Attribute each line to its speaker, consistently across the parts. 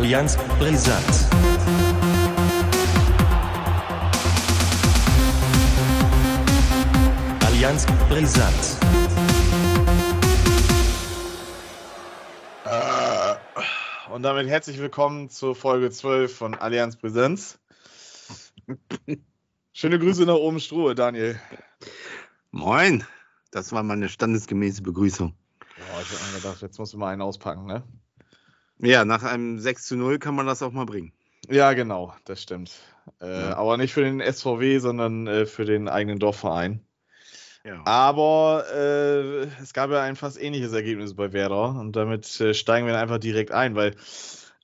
Speaker 1: Allianz brisant. Allianz brisant.
Speaker 2: Äh, Und damit herzlich willkommen zur Folge 12 von Allianz Präsenz. Schöne Grüße nach oben Strohe, Daniel.
Speaker 3: Moin, das war mal eine standesgemäße Begrüßung.
Speaker 2: Ja, ich hab mir gedacht, jetzt musst du mal einen auspacken, ne?
Speaker 3: Ja, nach einem 6 zu 0 kann man das auch mal bringen.
Speaker 2: Ja, genau, das stimmt. Äh,
Speaker 3: Ja.
Speaker 2: Aber nicht für den SVW, sondern äh, für den eigenen Dorfverein.
Speaker 3: Ja.
Speaker 2: Aber äh, es gab ja ein fast ähnliches Ergebnis bei Werder und damit äh, steigen wir einfach direkt ein, weil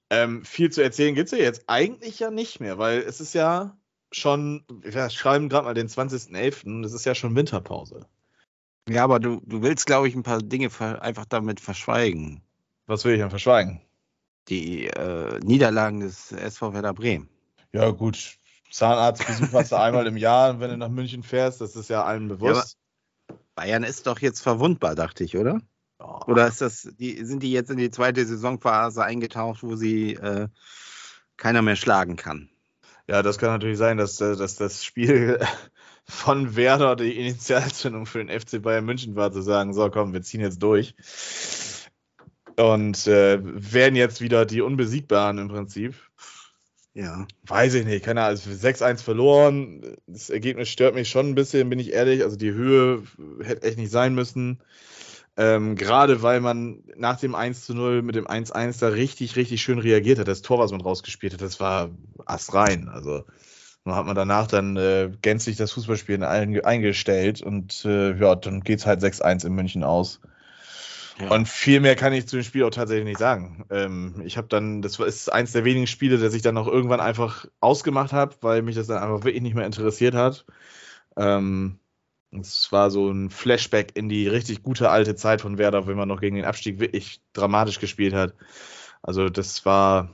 Speaker 2: ähm, viel zu erzählen gibt es ja jetzt eigentlich ja nicht mehr, weil es ist ja schon, wir schreiben gerade mal den 20.11. und es ist ja schon Winterpause.
Speaker 3: ja, aber du, du willst, glaube ich, ein paar Dinge einfach damit verschweigen.
Speaker 2: Was will ich denn verschweigen?
Speaker 3: Die äh, Niederlagen des SV Werder Bremen.
Speaker 2: Ja, gut. Zahnarztbesuch hast du einmal im Jahr, wenn du nach München fährst, das ist ja allen bewusst.
Speaker 3: Bayern ist doch jetzt verwundbar, dachte ich, oder?
Speaker 2: Ja,
Speaker 3: Oder ist das, die, sind die jetzt in die zweite Saisonphase eingetaucht, wo sie äh, keiner mehr schlagen kann?
Speaker 2: Ja, das kann natürlich sein, dass, äh, dass das Spiel von Werder die Initialzündung für den FC Bayern München war, zu sagen, so komm, wir ziehen jetzt durch. Und äh, werden jetzt wieder die Unbesiegbaren im Prinzip.
Speaker 3: Ja.
Speaker 2: Weiß ich nicht, keine Ahnung, also 6-1 verloren. Das Ergebnis stört mich schon ein bisschen, bin ich ehrlich. Also die Höhe hätte echt nicht sein müssen. Ähm, Gerade weil man nach dem 1 0 mit dem 1-1 da richtig, richtig schön reagiert hat. Das Tor, was man rausgespielt hat, das war astrein. Also hat man danach dann äh, gänzlich das Fußballspielen ein, eingestellt und äh, ja, dann geht es halt 6-1 in München aus.
Speaker 3: Ja.
Speaker 2: Und viel mehr kann ich zu dem Spiel auch tatsächlich nicht sagen. Ähm, ich habe dann, das ist eins der wenigen Spiele, das ich dann auch irgendwann einfach ausgemacht habe, weil mich das dann einfach wirklich nicht mehr interessiert hat. Ähm, es war so ein Flashback in die richtig gute alte Zeit von Werder, wenn man noch gegen den Abstieg wirklich dramatisch gespielt hat. Also das war,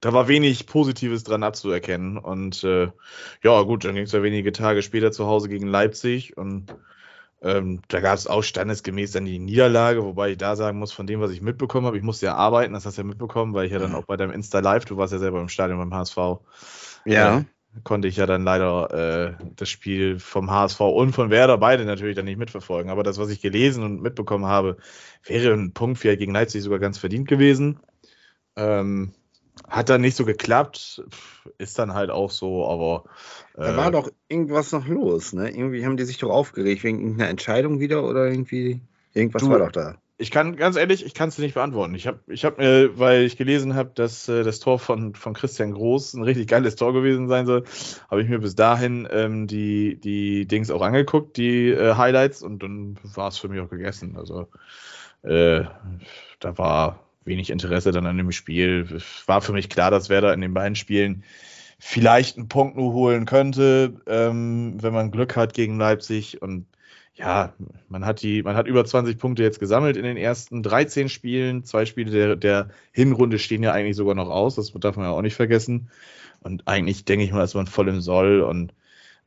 Speaker 2: da war wenig Positives dran abzuerkennen. Und äh, ja, gut, dann ging es ja wenige Tage später zu Hause gegen Leipzig und ähm, da gab es auch standesgemäß dann die Niederlage, wobei ich da sagen muss, von dem, was ich mitbekommen habe, ich musste ja arbeiten, das hast du ja mitbekommen, weil ich ja dann auch bei deinem Insta Live, du warst ja selber im Stadion beim HSV,
Speaker 3: Ja.
Speaker 2: äh, konnte ich ja dann leider äh, das Spiel vom HSV und von Werder beide natürlich dann nicht mitverfolgen. Aber das, was ich gelesen und mitbekommen habe, wäre ein Punkt vielleicht gegen Leipzig sogar ganz verdient gewesen. Ähm, hat dann nicht so geklappt, ist dann halt auch so, aber
Speaker 3: Da
Speaker 2: äh,
Speaker 3: war doch irgendwas noch los, ne? Irgendwie haben die sich doch aufgeregt wegen irgendeiner Entscheidung wieder oder irgendwie. Irgendwas
Speaker 2: Du-
Speaker 3: war doch da.
Speaker 2: Ich kann, ganz ehrlich, ich kann es dir nicht beantworten. Ich habe, ich hab mir, weil ich gelesen habe, dass äh, das Tor von, von Christian Groß ein richtig geiles Tor gewesen sein soll, habe ich mir bis dahin ähm, die, die Dings auch angeguckt, die äh, Highlights, und dann war es für mich auch gegessen. Also äh, da war wenig Interesse dann an dem Spiel. War für mich klar, dass Werder in den beiden Spielen vielleicht einen Punkt nur holen könnte, ähm, wenn man Glück hat gegen Leipzig. Und ja, man hat die, man hat über 20 Punkte jetzt gesammelt in den ersten 13 Spielen. Zwei Spiele der, der Hinrunde stehen ja eigentlich sogar noch aus. Das darf man ja auch nicht vergessen. Und eigentlich denke ich mal, ist man voll im Soll. Und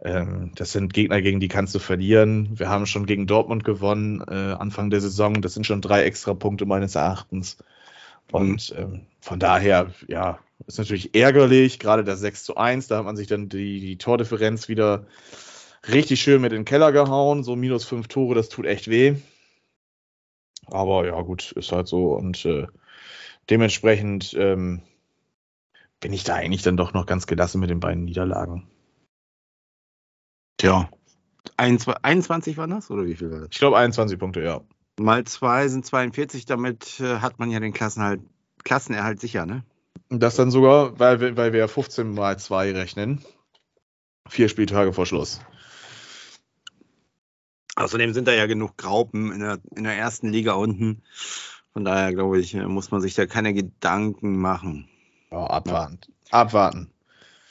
Speaker 2: ähm, das sind Gegner, gegen die kannst du verlieren. Wir haben schon gegen Dortmund gewonnen, äh, Anfang der Saison. Das sind schon drei extra Punkte meines Erachtens. Und ähm, von daher, ja, ist natürlich ärgerlich, gerade das 6 zu 1, da hat man sich dann die, die Tordifferenz wieder richtig schön mit in den Keller gehauen. So minus fünf Tore, das tut echt weh. Aber ja, gut, ist halt so. Und äh, dementsprechend ähm, bin ich da eigentlich dann doch noch ganz gelassen mit den beiden Niederlagen.
Speaker 3: Tja. 21, 21 waren das oder wie viel war das?
Speaker 2: Ich glaube 21 Punkte, ja.
Speaker 3: Mal zwei sind 42, damit äh, hat man ja den Klassenhalt, Klassenerhalt sicher, ne?
Speaker 2: Und Das dann sogar, weil wir, weil wir 15 mal 2 rechnen. Vier Spieltage vor Schluss.
Speaker 3: Außerdem sind da ja genug Graupen in der, in der ersten Liga unten. Von daher glaube ich, äh, muss man sich da keine Gedanken machen.
Speaker 2: Ja, abwarten. Abwarten.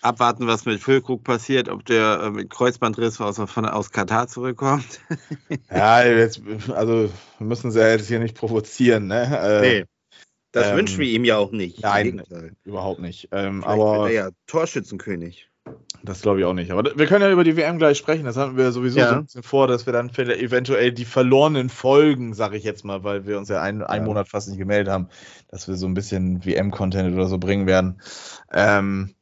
Speaker 3: Abwarten, was mit Füllkrug passiert, ob der äh, mit Kreuzbandriss aus, von, aus Katar zurückkommt.
Speaker 2: Ja, jetzt, also müssen sie ja jetzt hier nicht provozieren, ne? Äh,
Speaker 3: das
Speaker 2: ähm,
Speaker 3: wünschen wir ihm ja auch nicht.
Speaker 2: Nein. Überhaupt nicht. Ähm,
Speaker 3: Vielleicht wird
Speaker 2: aber
Speaker 3: er ja Torschützenkönig.
Speaker 2: Das glaube ich auch nicht. Aber wir können ja über die WM gleich sprechen. Das haben wir sowieso
Speaker 3: Ja.
Speaker 2: so ein bisschen vor, dass wir dann vielleicht eventuell die verlorenen Folgen, sage ich jetzt mal, weil wir uns ja einen, einen
Speaker 3: Ja.
Speaker 2: Monat fast nicht gemeldet haben, dass wir so ein bisschen WM-Content oder so bringen werden. Ähm,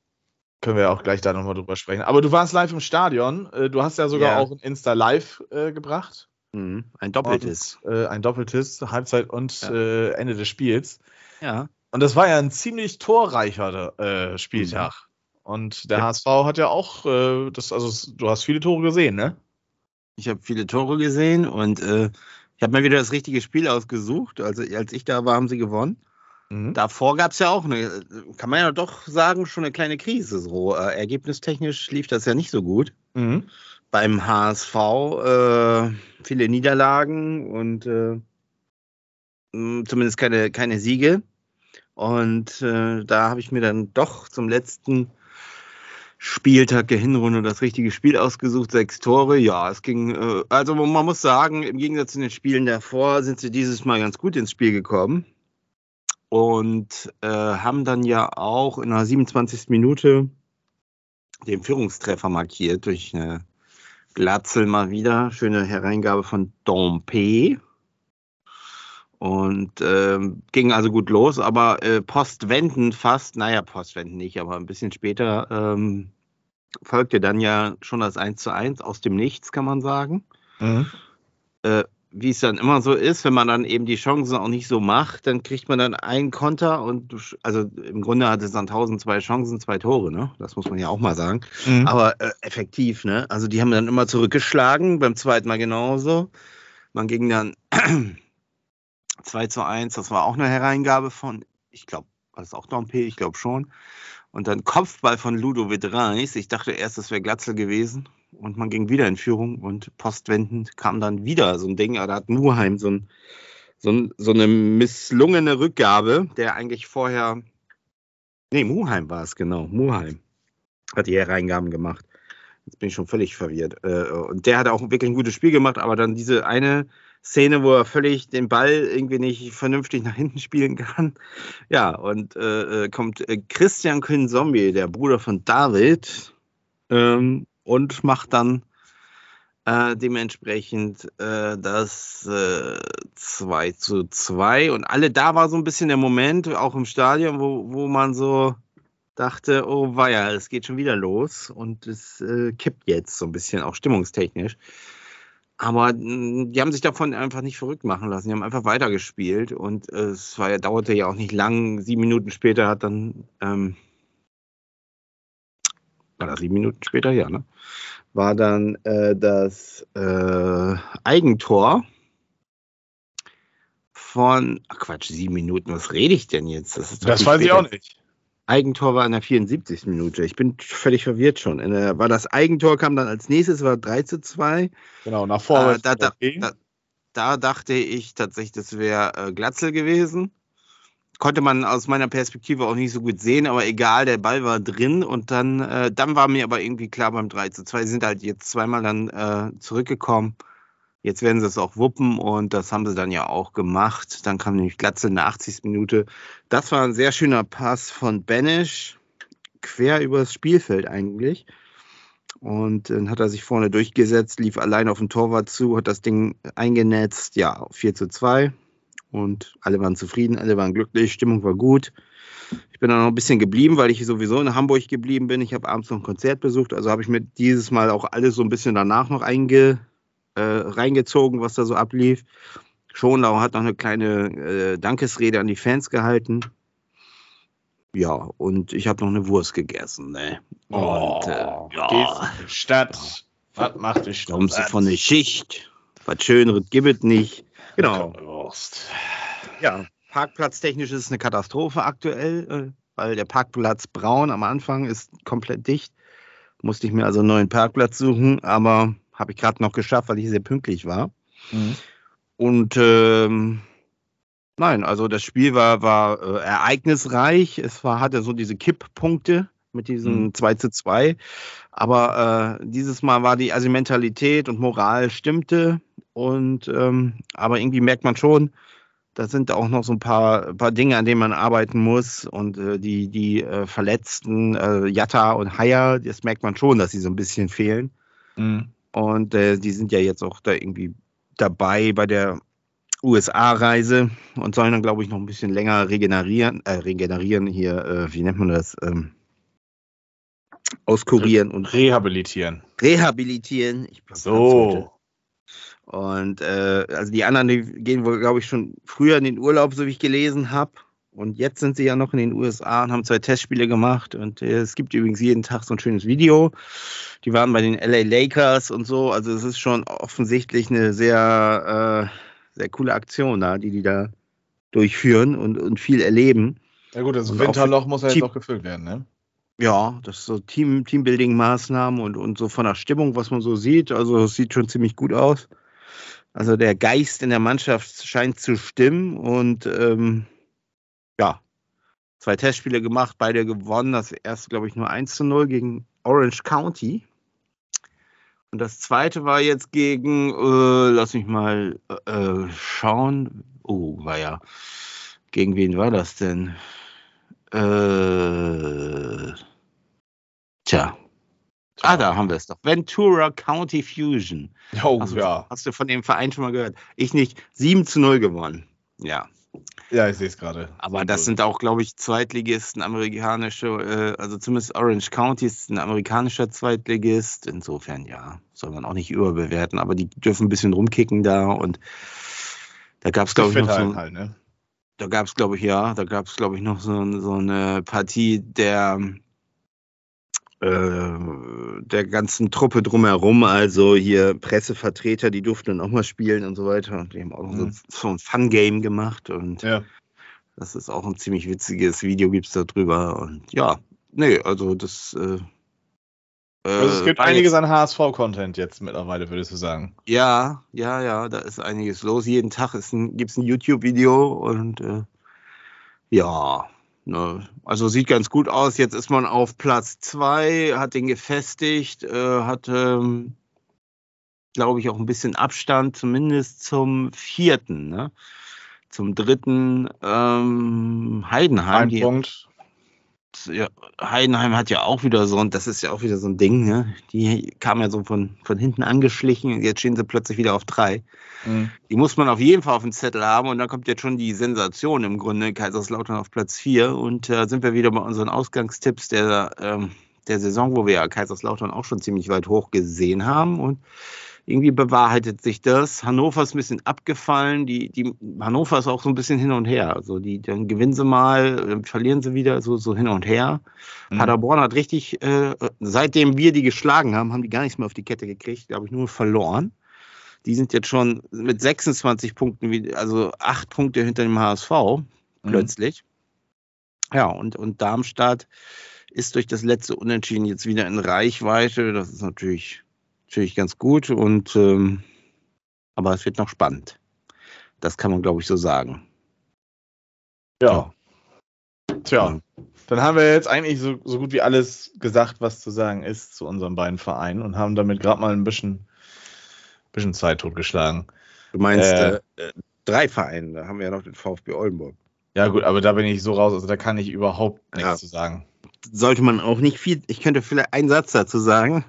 Speaker 2: können wir ja auch gleich da nochmal drüber sprechen. Aber du warst live im Stadion. Äh, Du hast ja sogar
Speaker 3: Ja.
Speaker 2: auch ein Insta Live äh, gebracht.
Speaker 3: Mhm. Ein doppeltes.
Speaker 2: Äh, ein doppeltes, Halbzeit und äh, Ende des Spiels.
Speaker 3: Ja.
Speaker 2: Und das war ja ein ziemlich torreicher äh, Spieltag. Und der
Speaker 3: Ja.
Speaker 2: HSV hat ja auch, äh, das, also du hast viele Tore gesehen, ne?
Speaker 3: Ich habe viele Tore gesehen und äh, ich habe mir wieder das richtige Spiel ausgesucht. Also als ich da war, haben sie gewonnen.
Speaker 2: Mhm.
Speaker 3: Davor gab es ja auch eine, kann man ja doch sagen, schon eine kleine Krise. So äh, ergebnistechnisch lief das ja nicht so gut.
Speaker 2: Mhm.
Speaker 3: Beim HSV äh, viele Niederlagen und äh, zumindest keine, keine Siege. Und äh, da habe ich mir dann doch zum letzten Spieltag der Hinrunde das richtige Spiel ausgesucht, sechs Tore. Ja, es ging, äh, also man muss sagen, im Gegensatz zu den Spielen davor sind sie dieses Mal ganz gut ins Spiel gekommen und äh, haben dann ja auch in der 27. Minute den Führungstreffer markiert durch eine Glatzel mal wieder. Schöne Hereingabe von Dompe. Und ähm, ging also gut los, aber äh, postwendend fast, naja, postwendend nicht, aber ein bisschen später ähm, folgte dann ja schon das 1 zu 1 aus dem Nichts, kann man sagen
Speaker 2: Mhm.
Speaker 3: äh, wie es dann immer so ist, wenn man dann eben die Chancen auch nicht so macht, dann kriegt man dann einen Konter und also im Grunde hat es dann 1002 Chancen, zwei Tore, ne? Das muss man ja auch mal sagen.
Speaker 2: Mhm.
Speaker 3: Aber äh, effektiv, ne? Also die haben dann immer zurückgeschlagen, beim zweiten Mal genauso. Man ging dann 2 zu 1, das war auch eine Hereingabe von, ich glaube, war das auch Dompe, ich glaube schon. Und dann Kopfball von Ludovic Reis. Ich dachte erst, das wäre Glatzel gewesen. Und man ging wieder in Führung und postwendend kam dann wieder so ein Ding. Da hat Muheim so, ein, so, ein, so eine misslungene Rückgabe, der eigentlich vorher. Nee, Muheim war es, genau. Muheim hat die Hereingaben gemacht. Jetzt bin ich schon völlig verwirrt. Äh, Und der hat auch wirklich ein gutes Spiel gemacht, aber dann diese eine Szene, wo er völlig den Ball irgendwie nicht vernünftig nach hinten spielen kann. Ja, und äh, äh, kommt äh, Christian Zombie, der Bruder von David, ähm, und macht dann äh, dementsprechend äh, das äh, 2 zu 2. Und alle da war so ein bisschen der Moment, auch im Stadion, wo, wo man so dachte, oh weia, es geht schon wieder los und es äh, kippt jetzt so ein bisschen, auch stimmungstechnisch. Aber mh, die haben sich davon einfach nicht verrückt machen lassen. Die haben einfach weitergespielt und äh, es war, ja- dauerte ja auch nicht lang. Sieben Minuten später hat dann, ähm, war das sieben Minuten später? Ja, ne? War dann äh, das äh, Eigentor von, ach Quatsch, sieben Minuten, was rede ich denn jetzt?
Speaker 2: Das
Speaker 3: viel
Speaker 2: weiß ich auch nicht.
Speaker 3: Eigentor war in der 74. Minute. Ich bin völlig verwirrt schon. Der, war das Eigentor kam dann als nächstes, war 3 zu 2.
Speaker 2: Genau, nach vorne.
Speaker 3: Äh, da, da, da, da dachte ich tatsächlich, das wäre äh, Glatzel gewesen. Konnte man aus meiner Perspektive auch nicht so gut sehen, aber egal, der Ball war drin und dann, äh, dann war mir aber irgendwie klar beim 3 zu 2, sie sind halt jetzt zweimal dann äh, zurückgekommen. Jetzt werden sie es auch wuppen und das haben sie dann ja auch gemacht. Dann kam nämlich Glatzel in der 80. Minute. Das war ein sehr schöner Pass von Benisch, quer übers Spielfeld eigentlich. Und dann hat er sich vorne durchgesetzt, lief allein auf den Torwart zu, hat das Ding eingenetzt. Ja, 4 zu 2. Und alle waren zufrieden, alle waren glücklich, Stimmung war gut. Ich bin dann noch ein bisschen geblieben, weil ich sowieso in Hamburg geblieben bin. Ich habe abends noch ein Konzert besucht, also habe ich mir dieses Mal auch alles so ein bisschen danach noch einge, äh, reingezogen, was da so ablief. Schonlau hat noch eine kleine äh, Dankesrede an die Fans gehalten. Ja, und ich habe noch eine Wurst gegessen. Ne? Und äh, ja,
Speaker 2: Stadt. Was macht die Stadt?
Speaker 3: kommst du von der Schicht. Was Schöneres gibt es nicht. Genau.
Speaker 2: Wurst.
Speaker 3: Ja, parkplatztechnisch ist es eine Katastrophe aktuell, äh, weil der Parkplatz Braun am Anfang ist komplett dicht. Musste ich mir also einen neuen Parkplatz suchen, aber habe ich gerade noch geschafft, weil ich sehr pünktlich war.
Speaker 2: Mhm.
Speaker 3: Und ähm, nein, also das Spiel war, war äh, ereignisreich. Es war, hatte so diese Kipppunkte mit diesem
Speaker 2: Mhm.
Speaker 3: 2 zu 2. Aber äh, dieses Mal war die, also Mentalität und Moral stimmte. Und ähm, aber irgendwie merkt man schon, Da sind auch noch so ein paar, paar Dinge, an denen man arbeiten muss. Und äh, die, die äh, Verletzten, äh, Jatta und Haya, das merkt man schon, dass sie so ein bisschen fehlen.
Speaker 2: Mhm.
Speaker 3: Und äh, die sind ja jetzt auch da irgendwie dabei bei der USA-Reise und sollen dann, glaube ich, noch ein bisschen länger regenerieren, äh, regenerieren hier, äh, wie nennt man das? Ähm, auskurieren und
Speaker 2: Rehabilitieren.
Speaker 3: rehabilitieren. Ich
Speaker 2: So.
Speaker 3: Und äh, also die anderen, die gehen wohl, glaube ich, schon früher in den Urlaub, so wie ich gelesen habe. Und jetzt sind sie ja noch in den USA und haben zwei Testspiele gemacht. Und äh, es gibt übrigens jeden Tag so ein schönes Video. Die waren bei den LA Lakers und so. Also es ist schon offensichtlich eine sehr, äh, sehr coole Aktion da, die die da durchführen und, und viel erleben.
Speaker 2: Ja gut, das
Speaker 3: Und auch
Speaker 2: Winterloch muss ja jetzt auch gefüllt werden, ne?
Speaker 3: Ja, das ist so Team, Teambuilding-Maßnahmen und, und so von der Stimmung, was man so sieht. Also es sieht schon ziemlich gut aus. Also der Geist in der Mannschaft scheint zu stimmen und ähm, ja, zwei Testspiele gemacht, beide gewonnen. Das erste, glaube ich, nur 1 zu 0 gegen Orange County. Und das zweite war jetzt gegen, äh, lass mich mal äh, schauen. Oh, war ja. Gegen wen war das denn? Äh, tja. Ah, da haben wir es doch. Ventura County Fusion.
Speaker 2: Oh,
Speaker 3: Hast, du-
Speaker 2: ja.
Speaker 3: hast du von dem Verein schon mal gehört? Ich nicht. 7 zu 0 gewonnen. Ja.
Speaker 2: Ja, ich sehe es gerade.
Speaker 3: Aber das sind auch, glaube ich, Zweitligisten, amerikanische, äh, also zumindest Orange County ist ein amerikanischer Zweitligist. Insofern, ja, soll man auch nicht überbewerten, aber die dürfen ein bisschen rumkicken da und da gab es, glaube ich, noch so,
Speaker 2: halt, ne?
Speaker 3: da gab es, glaube ich, ja, da gab es, glaube ich, noch so, so eine Partie der, der ganzen Truppe drumherum, also hier Pressevertreter, die durften dann auch mal spielen und so weiter. Und die haben auch
Speaker 2: Mhm.
Speaker 3: so, so ein Fun-Game gemacht und
Speaker 2: Ja.
Speaker 3: das ist auch ein ziemlich witziges Video, gibt es da drüber. Und ja, nee, also das. Äh,
Speaker 2: Also es gibt einiges an HSV-Content jetzt mittlerweile, würdest du sagen.
Speaker 3: Ja, ja, ja, da ist einiges los. Jeden Tag ein, gibt es ein YouTube-Video und äh, ja, ne, also sieht ganz gut aus. Jetzt ist man auf Platz zwei, hat den gefestigt, äh, hat, ähm, glaube ich, auch ein bisschen Abstand, zumindest zum vierten, ne? Zum dritten ähm, Heidenheim.
Speaker 2: Ein Punkt.
Speaker 3: Ja, Heidenheim hat ja auch wieder so, und das ist ja auch wieder so ein Ding, ne? Die kam ja so von, von hinten angeschlichen und jetzt stehen sie plötzlich wieder auf drei.
Speaker 2: Mhm.
Speaker 3: Die muss man auf jeden Fall auf dem Zettel haben und dann kommt jetzt schon die Sensation im Grunde, Kaiserslautern auf Platz vier und da sind wir wieder bei unseren Ausgangstipps der, ähm, der Saison, wo wir ja Kaiserslautern auch schon ziemlich weit hoch gesehen haben und irgendwie bewahrheitet sich das. Hannover ist ein bisschen abgefallen. Die, die, Hannover ist auch so ein bisschen hin und her. Also die, dann gewinnen sie mal, verlieren sie wieder, so, so hin und her.
Speaker 2: Mhm.
Speaker 3: Paderborn hat richtig, äh, seitdem wir die geschlagen haben, haben die gar nichts mehr auf die Kette gekriegt, glaube ich, nur verloren. Die sind jetzt schon mit 26 Punkten, also acht Punkte hinter dem HSV
Speaker 2: Mhm.
Speaker 3: plötzlich. Ja, und, und Darmstadt ist durch das letzte Unentschieden jetzt wieder in Reichweite. Das ist natürlich, natürlich ganz gut. Und ähm, aber es wird noch spannend. Das kann man, glaube ich, so sagen.
Speaker 2: Ja. Tja,
Speaker 3: Ja.
Speaker 2: dann haben wir jetzt eigentlich so, so gut wie alles gesagt, was zu sagen ist zu unseren beiden Vereinen und haben damit gerade mal ein bisschen, bisschen Zeit totgeschlagen.
Speaker 3: Du meinst
Speaker 2: Äh,
Speaker 3: äh, äh, drei Vereine, da haben wir ja noch den VfB Oldenburg.
Speaker 2: Ja, gut, aber da bin ich so raus, also da kann ich überhaupt nichts
Speaker 3: Ja.
Speaker 2: zu sagen.
Speaker 3: sollte man auch nicht viel. Ich könnte vielleicht einen Satz dazu sagen.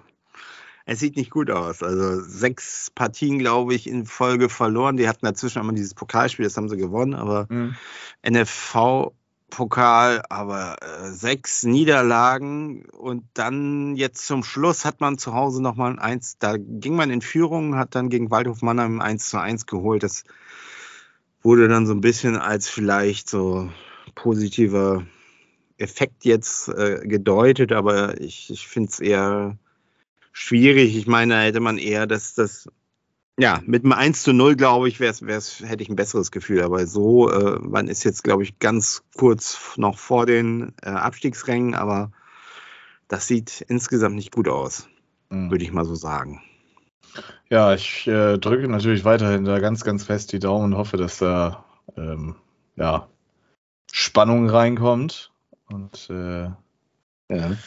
Speaker 3: Es sieht nicht gut aus. Also sechs Partien, glaube ich, in Folge verloren. Die hatten dazwischen einmal dieses Pokalspiel, das haben sie gewonnen, aber NFV-Pokal, aber äh, sechs Niederlagen und dann jetzt zum Schluss hat man zu Hause nochmal ein Eins. Da ging man in Führung, hat dann gegen Waldhof Mannheim ein 1 zu 1 geholt. Das wurde dann so ein bisschen als vielleicht so positiver Effekt jetzt äh, gedeutet, aber ich, ich finde es eher schwierig. Ich meine, da hätte man eher das, das ja, mit einem 1 zu 0, glaube ich, wär's, wär's, hätte ich ein besseres Gefühl. Aber so, äh, man ist jetzt, glaube ich, ganz kurz noch vor den äh, Abstiegsrängen, aber das sieht insgesamt nicht gut aus,
Speaker 2: Mhm.
Speaker 3: würde ich mal so sagen.
Speaker 2: Ja, ich äh, drücke natürlich weiterhin da ganz, ganz fest die Daumen und hoffe, dass da ähm, ja, Spannung reinkommt. Und äh,
Speaker 3: Ja.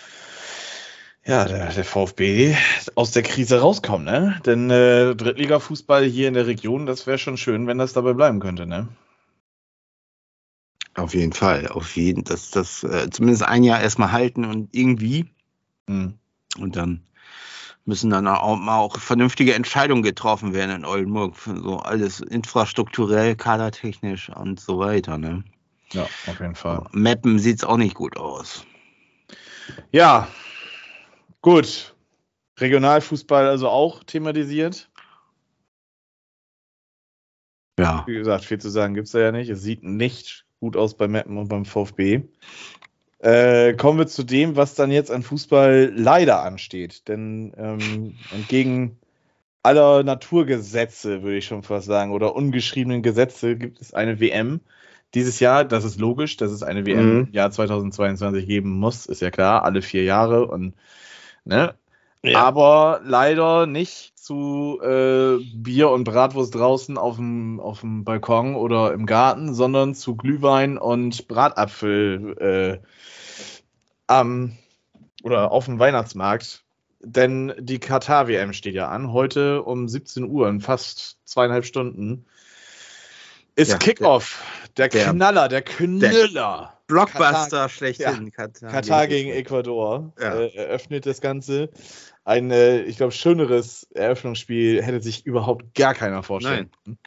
Speaker 2: Ja, der, der VfB aus der Krise rauskommt, ne? Denn äh, Drittliga-Fußball hier in der Region, das wäre schon schön, wenn das dabei bleiben könnte, ne?
Speaker 3: Auf jeden Fall, auf jeden, dass das äh, zumindest ein Jahr erstmal halten und irgendwie
Speaker 2: Mhm.
Speaker 3: und dann müssen dann auch mal auch vernünftige Entscheidungen getroffen werden in Oldenburg, so alles infrastrukturell, kadertechnisch und so weiter. Ne?
Speaker 2: Ja, auf jeden Fall.
Speaker 3: Mappen sieht es auch nicht gut aus.
Speaker 2: Ja, gut. Regionalfußball also auch thematisiert.
Speaker 3: Ja.
Speaker 2: Wie gesagt, viel zu sagen gibt es da ja nicht. Es sieht nicht gut aus bei Meppen und beim VfB. Äh, kommen wir zu dem, was dann jetzt an Fußball leider ansteht. Denn ähm, entgegen aller Naturgesetze, würde ich schon fast sagen, oder ungeschriebenen Gesetze gibt es eine WM. Dieses Jahr, das ist logisch, dass es eine WM
Speaker 3: Mhm.
Speaker 2: im Jahr 2022 geben muss, ist ja klar, alle vier Jahre und ne, aber leider nicht zu äh, Bier und Bratwurst draußen auf dem, auf dem Balkon oder im Garten, sondern zu Glühwein und Bratapfel äh, am oder auf dem Weihnachtsmarkt. Denn die Katar-WM steht ja an. Heute um 17 Uhr, in fast zweieinhalb ist
Speaker 3: Ja,
Speaker 2: Kickoff. Der,
Speaker 3: der-
Speaker 2: Knaller, der Knüller.
Speaker 3: Blockbuster schlechthin. Katar,
Speaker 2: Katar gegen Ecuador
Speaker 3: Ja.
Speaker 2: äh, eröffnet das Ganze. Ein, äh, ich glaube, schöneres Eröffnungsspiel hätte sich überhaupt gar keiner vorstellen. können.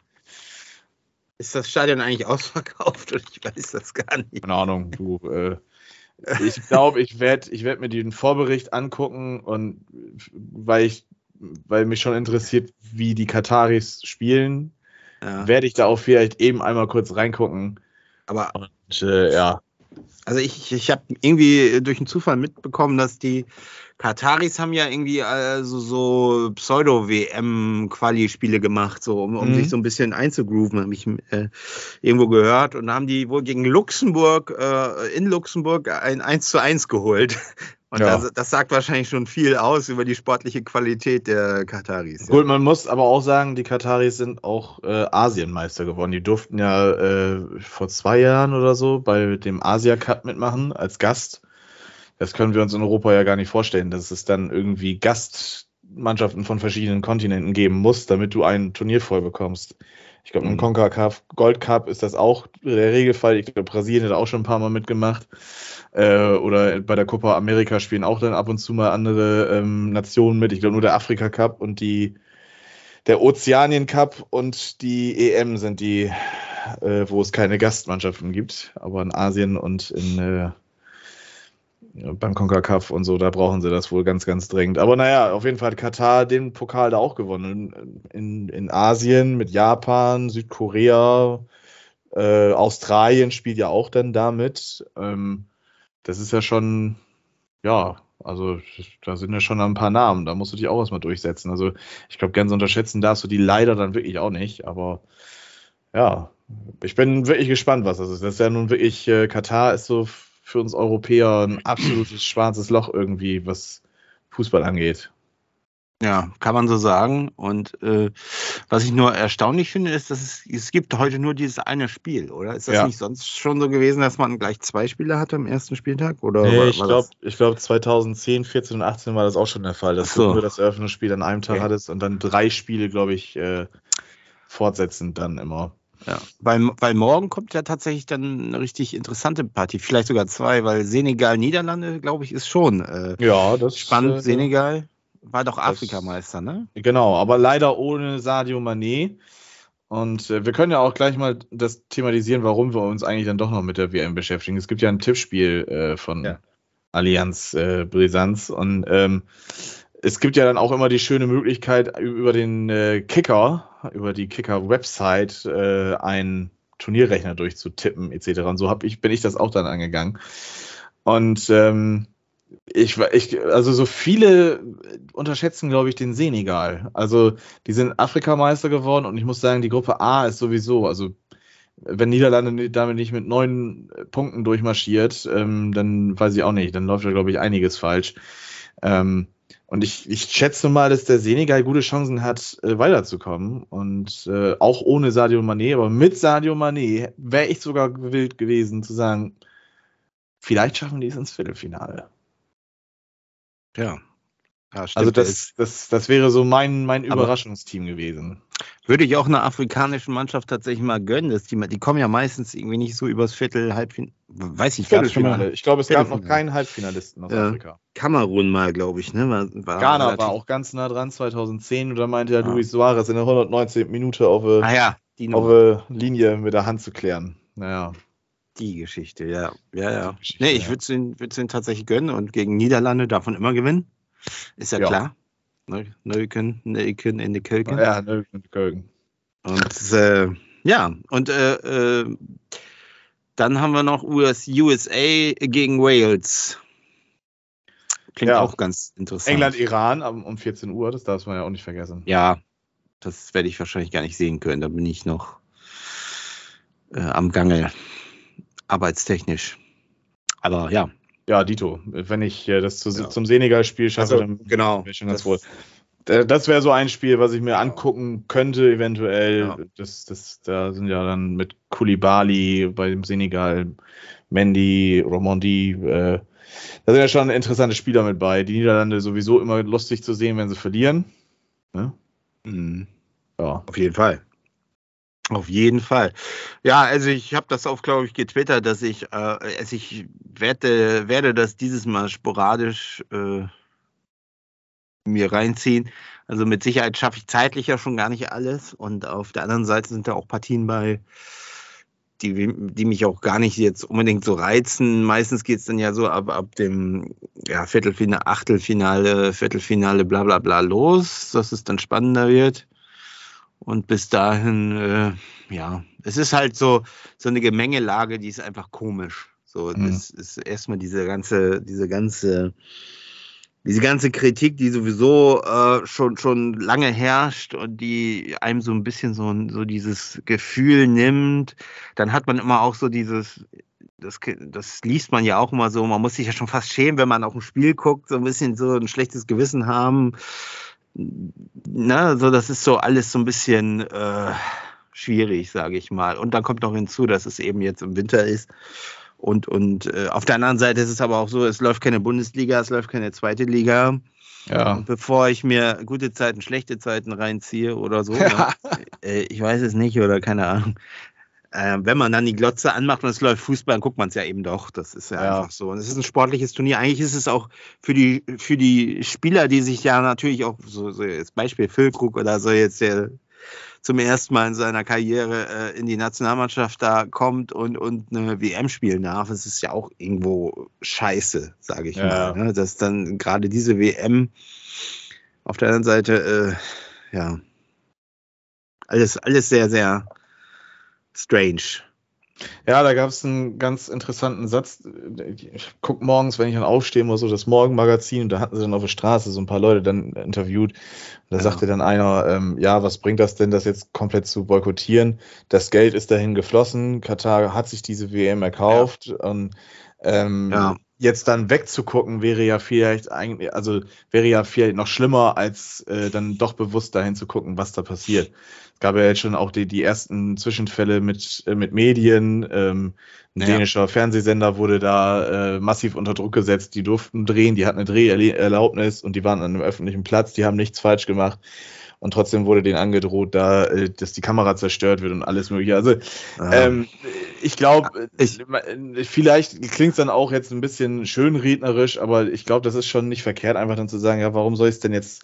Speaker 3: Ist das Stadion eigentlich ausverkauft? Und ich weiß das gar nicht.
Speaker 2: Keine Ahnung, du. Äh, ich glaube, ich werde ich werd mir den Vorbericht angucken und weil ich, weil mich schon interessiert, wie die Kataris spielen,
Speaker 3: Ja.
Speaker 2: werde ich da auch vielleicht eben einmal kurz reingucken.
Speaker 3: Aber
Speaker 2: Und äh, ja,
Speaker 3: Also ich, ich habe irgendwie durch einen Zufall mitbekommen, dass die Kataris haben ja irgendwie also so Pseudo-WM-Quali-Spiele gemacht, so um, um
Speaker 2: Mhm.
Speaker 3: sich so ein bisschen einzugrooven, habe ich äh, irgendwo gehört. Und da haben die wohl gegen Luxemburg, äh, in Luxemburg ein 1 zu 1 geholt. Und
Speaker 2: Ja.
Speaker 3: das, das sagt wahrscheinlich schon viel aus über die sportliche Qualität der Kataris.
Speaker 2: Gut, man muss aber auch sagen, die Kataris sind auch äh, Asienmeister geworden. Die durften ja äh, vor zwei Jahren oder so bei dem Asia Cup mitmachen als Gast. Das können wir uns in Europa ja gar nicht vorstellen, dass es dann irgendwie Gastmannschaften von verschiedenen Kontinenten geben muss, damit du ein Turnier voll bekommst. Ich glaube, im
Speaker 3: Mhm.
Speaker 2: CONCACAF Gold Cup ist das auch der Regelfall. Ich glaube, Brasilien hat auch schon ein paar Mal mitgemacht. Äh, oder bei der Copa America spielen auch dann ab und zu mal andere ähm, Nationen mit. Ich glaube, nur der Afrika Cup und die, der Ozeanien Cup und die EM sind die, äh, wo es keine Gastmannschaften gibt. Aber in Asien und in, äh, beim CONCACAF und so, da brauchen sie das wohl ganz, ganz dringend. Aber naja, auf jeden Fall hat Katar den Pokal da auch gewonnen. In, in Asien mit Japan, Südkorea, äh, Australien spielt ja auch dann damit. Ähm, das ist ja schon, ja, also da sind ja schon ein paar Namen. Da musst du dich auch erstmal durchsetzen. Also ich glaube, ganz unterschätzen darfst du die leider dann wirklich auch nicht. Aber ja, ich bin wirklich gespannt, was das ist. Das ist ja nun wirklich, äh, Katar ist so für uns Europäer ein absolutes schwarzes Loch irgendwie, was Fußball angeht.
Speaker 3: Ja, kann man so sagen. Und äh, was ich nur erstaunlich finde, ist, dass es, es gibt heute nur dieses eine Spiel, oder? Ist das
Speaker 2: Ja.
Speaker 3: nicht sonst schon so gewesen, dass man gleich zwei Spiele hatte am ersten Spieltag? Oder
Speaker 2: Nee,
Speaker 3: war-
Speaker 2: ich glaube, glaub 2010, 14 und 18 war das auch schon der Fall, dass
Speaker 3: so.
Speaker 2: du nur das Eröffnungsspiel an einem Tag
Speaker 3: Okay.
Speaker 2: hattest und dann drei Spiele, glaube ich, äh, fortsetzend dann immer.
Speaker 3: Ja, weil, weil morgen kommt ja tatsächlich dann eine richtig interessante Partie, vielleicht sogar zwei, weil Senegal, Niederlande, glaube ich, ist schon äh,
Speaker 2: Ja, das
Speaker 3: spannend.
Speaker 2: äh,
Speaker 3: Senegal war doch Afrikameister, ne?
Speaker 2: Genau, aber leider ohne Sadio Mané. Und äh, wir können ja auch gleich mal das thematisieren, warum wir uns eigentlich dann doch noch mit der WM beschäftigen. Es gibt ja ein Tippspiel äh, von
Speaker 3: Ja.
Speaker 2: Allianz äh, Brisanz und ähm, es gibt ja dann auch immer die schöne Möglichkeit, über den äh, Kicker, über die Kicker-Website äh, einen Turnierrechner durchzutippen, etc. Und so hab ich, bin ich das auch dann angegangen. Und ähm, ich, ich, also so viele unterschätzen, glaube ich, den Senegal. Also die sind Afrikameister geworden und ich muss sagen, die Gruppe A ist sowieso, also wenn Niederlande ni- damit nicht mit neun Punkten durchmarschiert, ähm, dann weiß ich auch nicht, dann läuft da, glaube ich, einiges falsch. Ähm, und ich, ich schätze mal, dass der Senegal gute Chancen hat, äh, weiterzukommen. Und äh, auch ohne Sadio Mané, aber mit Sadio Mané wäre ich sogar gewillt gewesen zu sagen, vielleicht schaffen die es ins Viertelfinale.
Speaker 3: Ja. ja
Speaker 2: Also das, das, das wäre so mein, mein Überraschungsteam gewesen.
Speaker 3: Würde ich auch einer afrikanischen Mannschaft tatsächlich mal gönnen. Dass die, die kommen ja meistens irgendwie nicht so übers Viertel, Halbfinale. Weiß ich gar nicht.
Speaker 2: Ich glaube, es gab noch keinen Halbfinalisten aus
Speaker 3: Ja.
Speaker 2: Afrika.
Speaker 3: Kamerun mal, glaube ich. Ne? War, war
Speaker 2: Ghana war auch ganz nah dran 2010 und da meinte ja
Speaker 3: Ah.
Speaker 2: Luis Suarez in der 119. Minute auf, äh,
Speaker 3: Ah ja,
Speaker 2: auf
Speaker 3: Nummer.
Speaker 2: äh, Linie mit der Hand zu klären. Naja.
Speaker 3: die Geschichte, ja. Ja, ja.
Speaker 2: Geschichte,
Speaker 3: Nee, ich würde es ihnen tatsächlich gönnen und gegen Niederlande davon immer gewinnen. Ist ja,
Speaker 2: Ja.
Speaker 3: klar. Neuken, Neuken in der Kölken.
Speaker 2: Ja, ne, mit Köln.
Speaker 3: Und äh, ja, und äh, äh, dann haben wir noch US, USA gegen Wales. Klingt
Speaker 2: Ja.
Speaker 3: auch ganz interessant.
Speaker 2: England, Iran um, um 14 Uhr, das darf man ja auch nicht vergessen.
Speaker 3: Ja, das werde ich wahrscheinlich gar nicht sehen können. Da bin ich noch äh, am Gange, arbeitstechnisch. Aber ja.
Speaker 2: Ja, Dito, wenn ich äh, das zu,
Speaker 3: Ja.
Speaker 2: zum Senegal-Spiel schaffe, dann
Speaker 3: genau.
Speaker 2: wäre ich schon ganz
Speaker 3: Das-
Speaker 2: froh. Äh, Das wäre so ein Spiel, was ich mir angucken könnte, eventuell.
Speaker 3: Ja.
Speaker 2: Das, das, da sind ja dann mit Koulibaly bei dem Senegal, Mendy, Romondi. Äh, da sind ja schon interessante Spieler mit bei. Die Niederlande sowieso immer lustig zu sehen, wenn sie verlieren. Ne?
Speaker 3: Mhm.
Speaker 2: Ja.
Speaker 3: Auf jeden Fall. Auf jeden Fall. Ja, also ich habe das auch, glaube ich, getwittert, dass ich, äh, also ich werde, werde das dieses Mal sporadisch äh, mir reinziehen. Also mit Sicherheit schaffe ich zeitlich ja schon gar nicht alles. Und auf der anderen Seite sind da auch Partien bei, die, die mich auch gar nicht jetzt unbedingt so reizen. Meistens geht es dann ja so ab, ab dem ja, Viertelfinale, Achtelfinale, Viertelfinale, bla bla bla los, dass es dann spannender wird. Und bis dahin, äh, ja, es ist halt so, so eine Gemengelage, die ist einfach komisch. So,
Speaker 2: Mhm.
Speaker 3: das ist erstmal diese ganze, diese ganze, diese ganze Kritik, die sowieso äh, schon, schon lange herrscht und die einem so ein bisschen so, so dieses Gefühl nimmt. Dann hat man immer auch so dieses, das, das liest man ja auch immer so, man muss sich ja schon fast schämen, wenn man auf ein Spiel guckt, so ein bisschen so ein schlechtes Gewissen haben. Na, so das ist so alles so ein bisschen äh, schwierig, sage ich mal. Und dann kommt noch hinzu, dass es eben jetzt im Winter ist. Und, und äh, auf der anderen Seite ist es aber auch so, es läuft keine Bundesliga, es läuft keine zweite Liga.
Speaker 2: Ja.
Speaker 3: Bevor ich mir gute Zeiten, schlechte Zeiten reinziehe oder so, ne? äh, ich weiß es nicht oder keine Ahnung. Äh, wenn man dann die Glotze anmacht und es läuft Fußball, dann guckt man es ja eben doch. Das ist ja,
Speaker 2: Ja.
Speaker 3: einfach so. Und es ist ein sportliches Turnier. Eigentlich ist es auch für die, für die Spieler, die sich ja natürlich auch, so, so jetzt Beispiel Füllkrug oder so jetzt der zum ersten Mal in seiner Karriere äh, in die Nationalmannschaft da kommt und, und eine WM spielen darf, es ist ja auch irgendwo scheiße, sage ich
Speaker 2: Ja.
Speaker 3: mal. Ne? Dass dann gerade diese WM auf der anderen Seite, äh, ja, alles, alles sehr, sehr strange.
Speaker 2: Ja, da gab es einen ganz interessanten Satz. Ich gucke morgens, wenn ich dann aufstehe, mal so das Morgenmagazin und da hatten sie dann auf der Straße so ein paar Leute dann interviewt. Und da
Speaker 3: Ja.
Speaker 2: sagte dann einer, ähm, ja, was bringt das denn, das jetzt komplett zu boykottieren? Das Geld ist dahin geflossen, Katar hat sich diese WM erkauft und ähm,
Speaker 3: Ja.
Speaker 2: Jetzt dann wegzugucken wäre ja vielleicht eigentlich, also wäre ja vielleicht noch schlimmer, als äh, dann doch bewusst dahin zu gucken, was da passiert. Es gab ja jetzt schon auch die, die ersten Zwischenfälle mit, äh, mit Medien. Ähm, ein
Speaker 3: Ja.
Speaker 2: dänischer Fernsehsender wurde da äh, massiv unter Druck gesetzt. Die durften drehen, die hatten eine Dreherlaubnis und die waren an einem öffentlichen Platz, die haben nichts falsch gemacht. Und trotzdem wurde denen angedroht, da, äh, dass die Kamera zerstört wird und alles mögliche. Also ähm, ich glaube,
Speaker 3: Ich-
Speaker 2: vielleicht klingt es dann auch jetzt ein bisschen schönrednerisch, aber ich glaube, das ist schon nicht verkehrt, einfach dann zu sagen, ja, warum soll ich es denn jetzt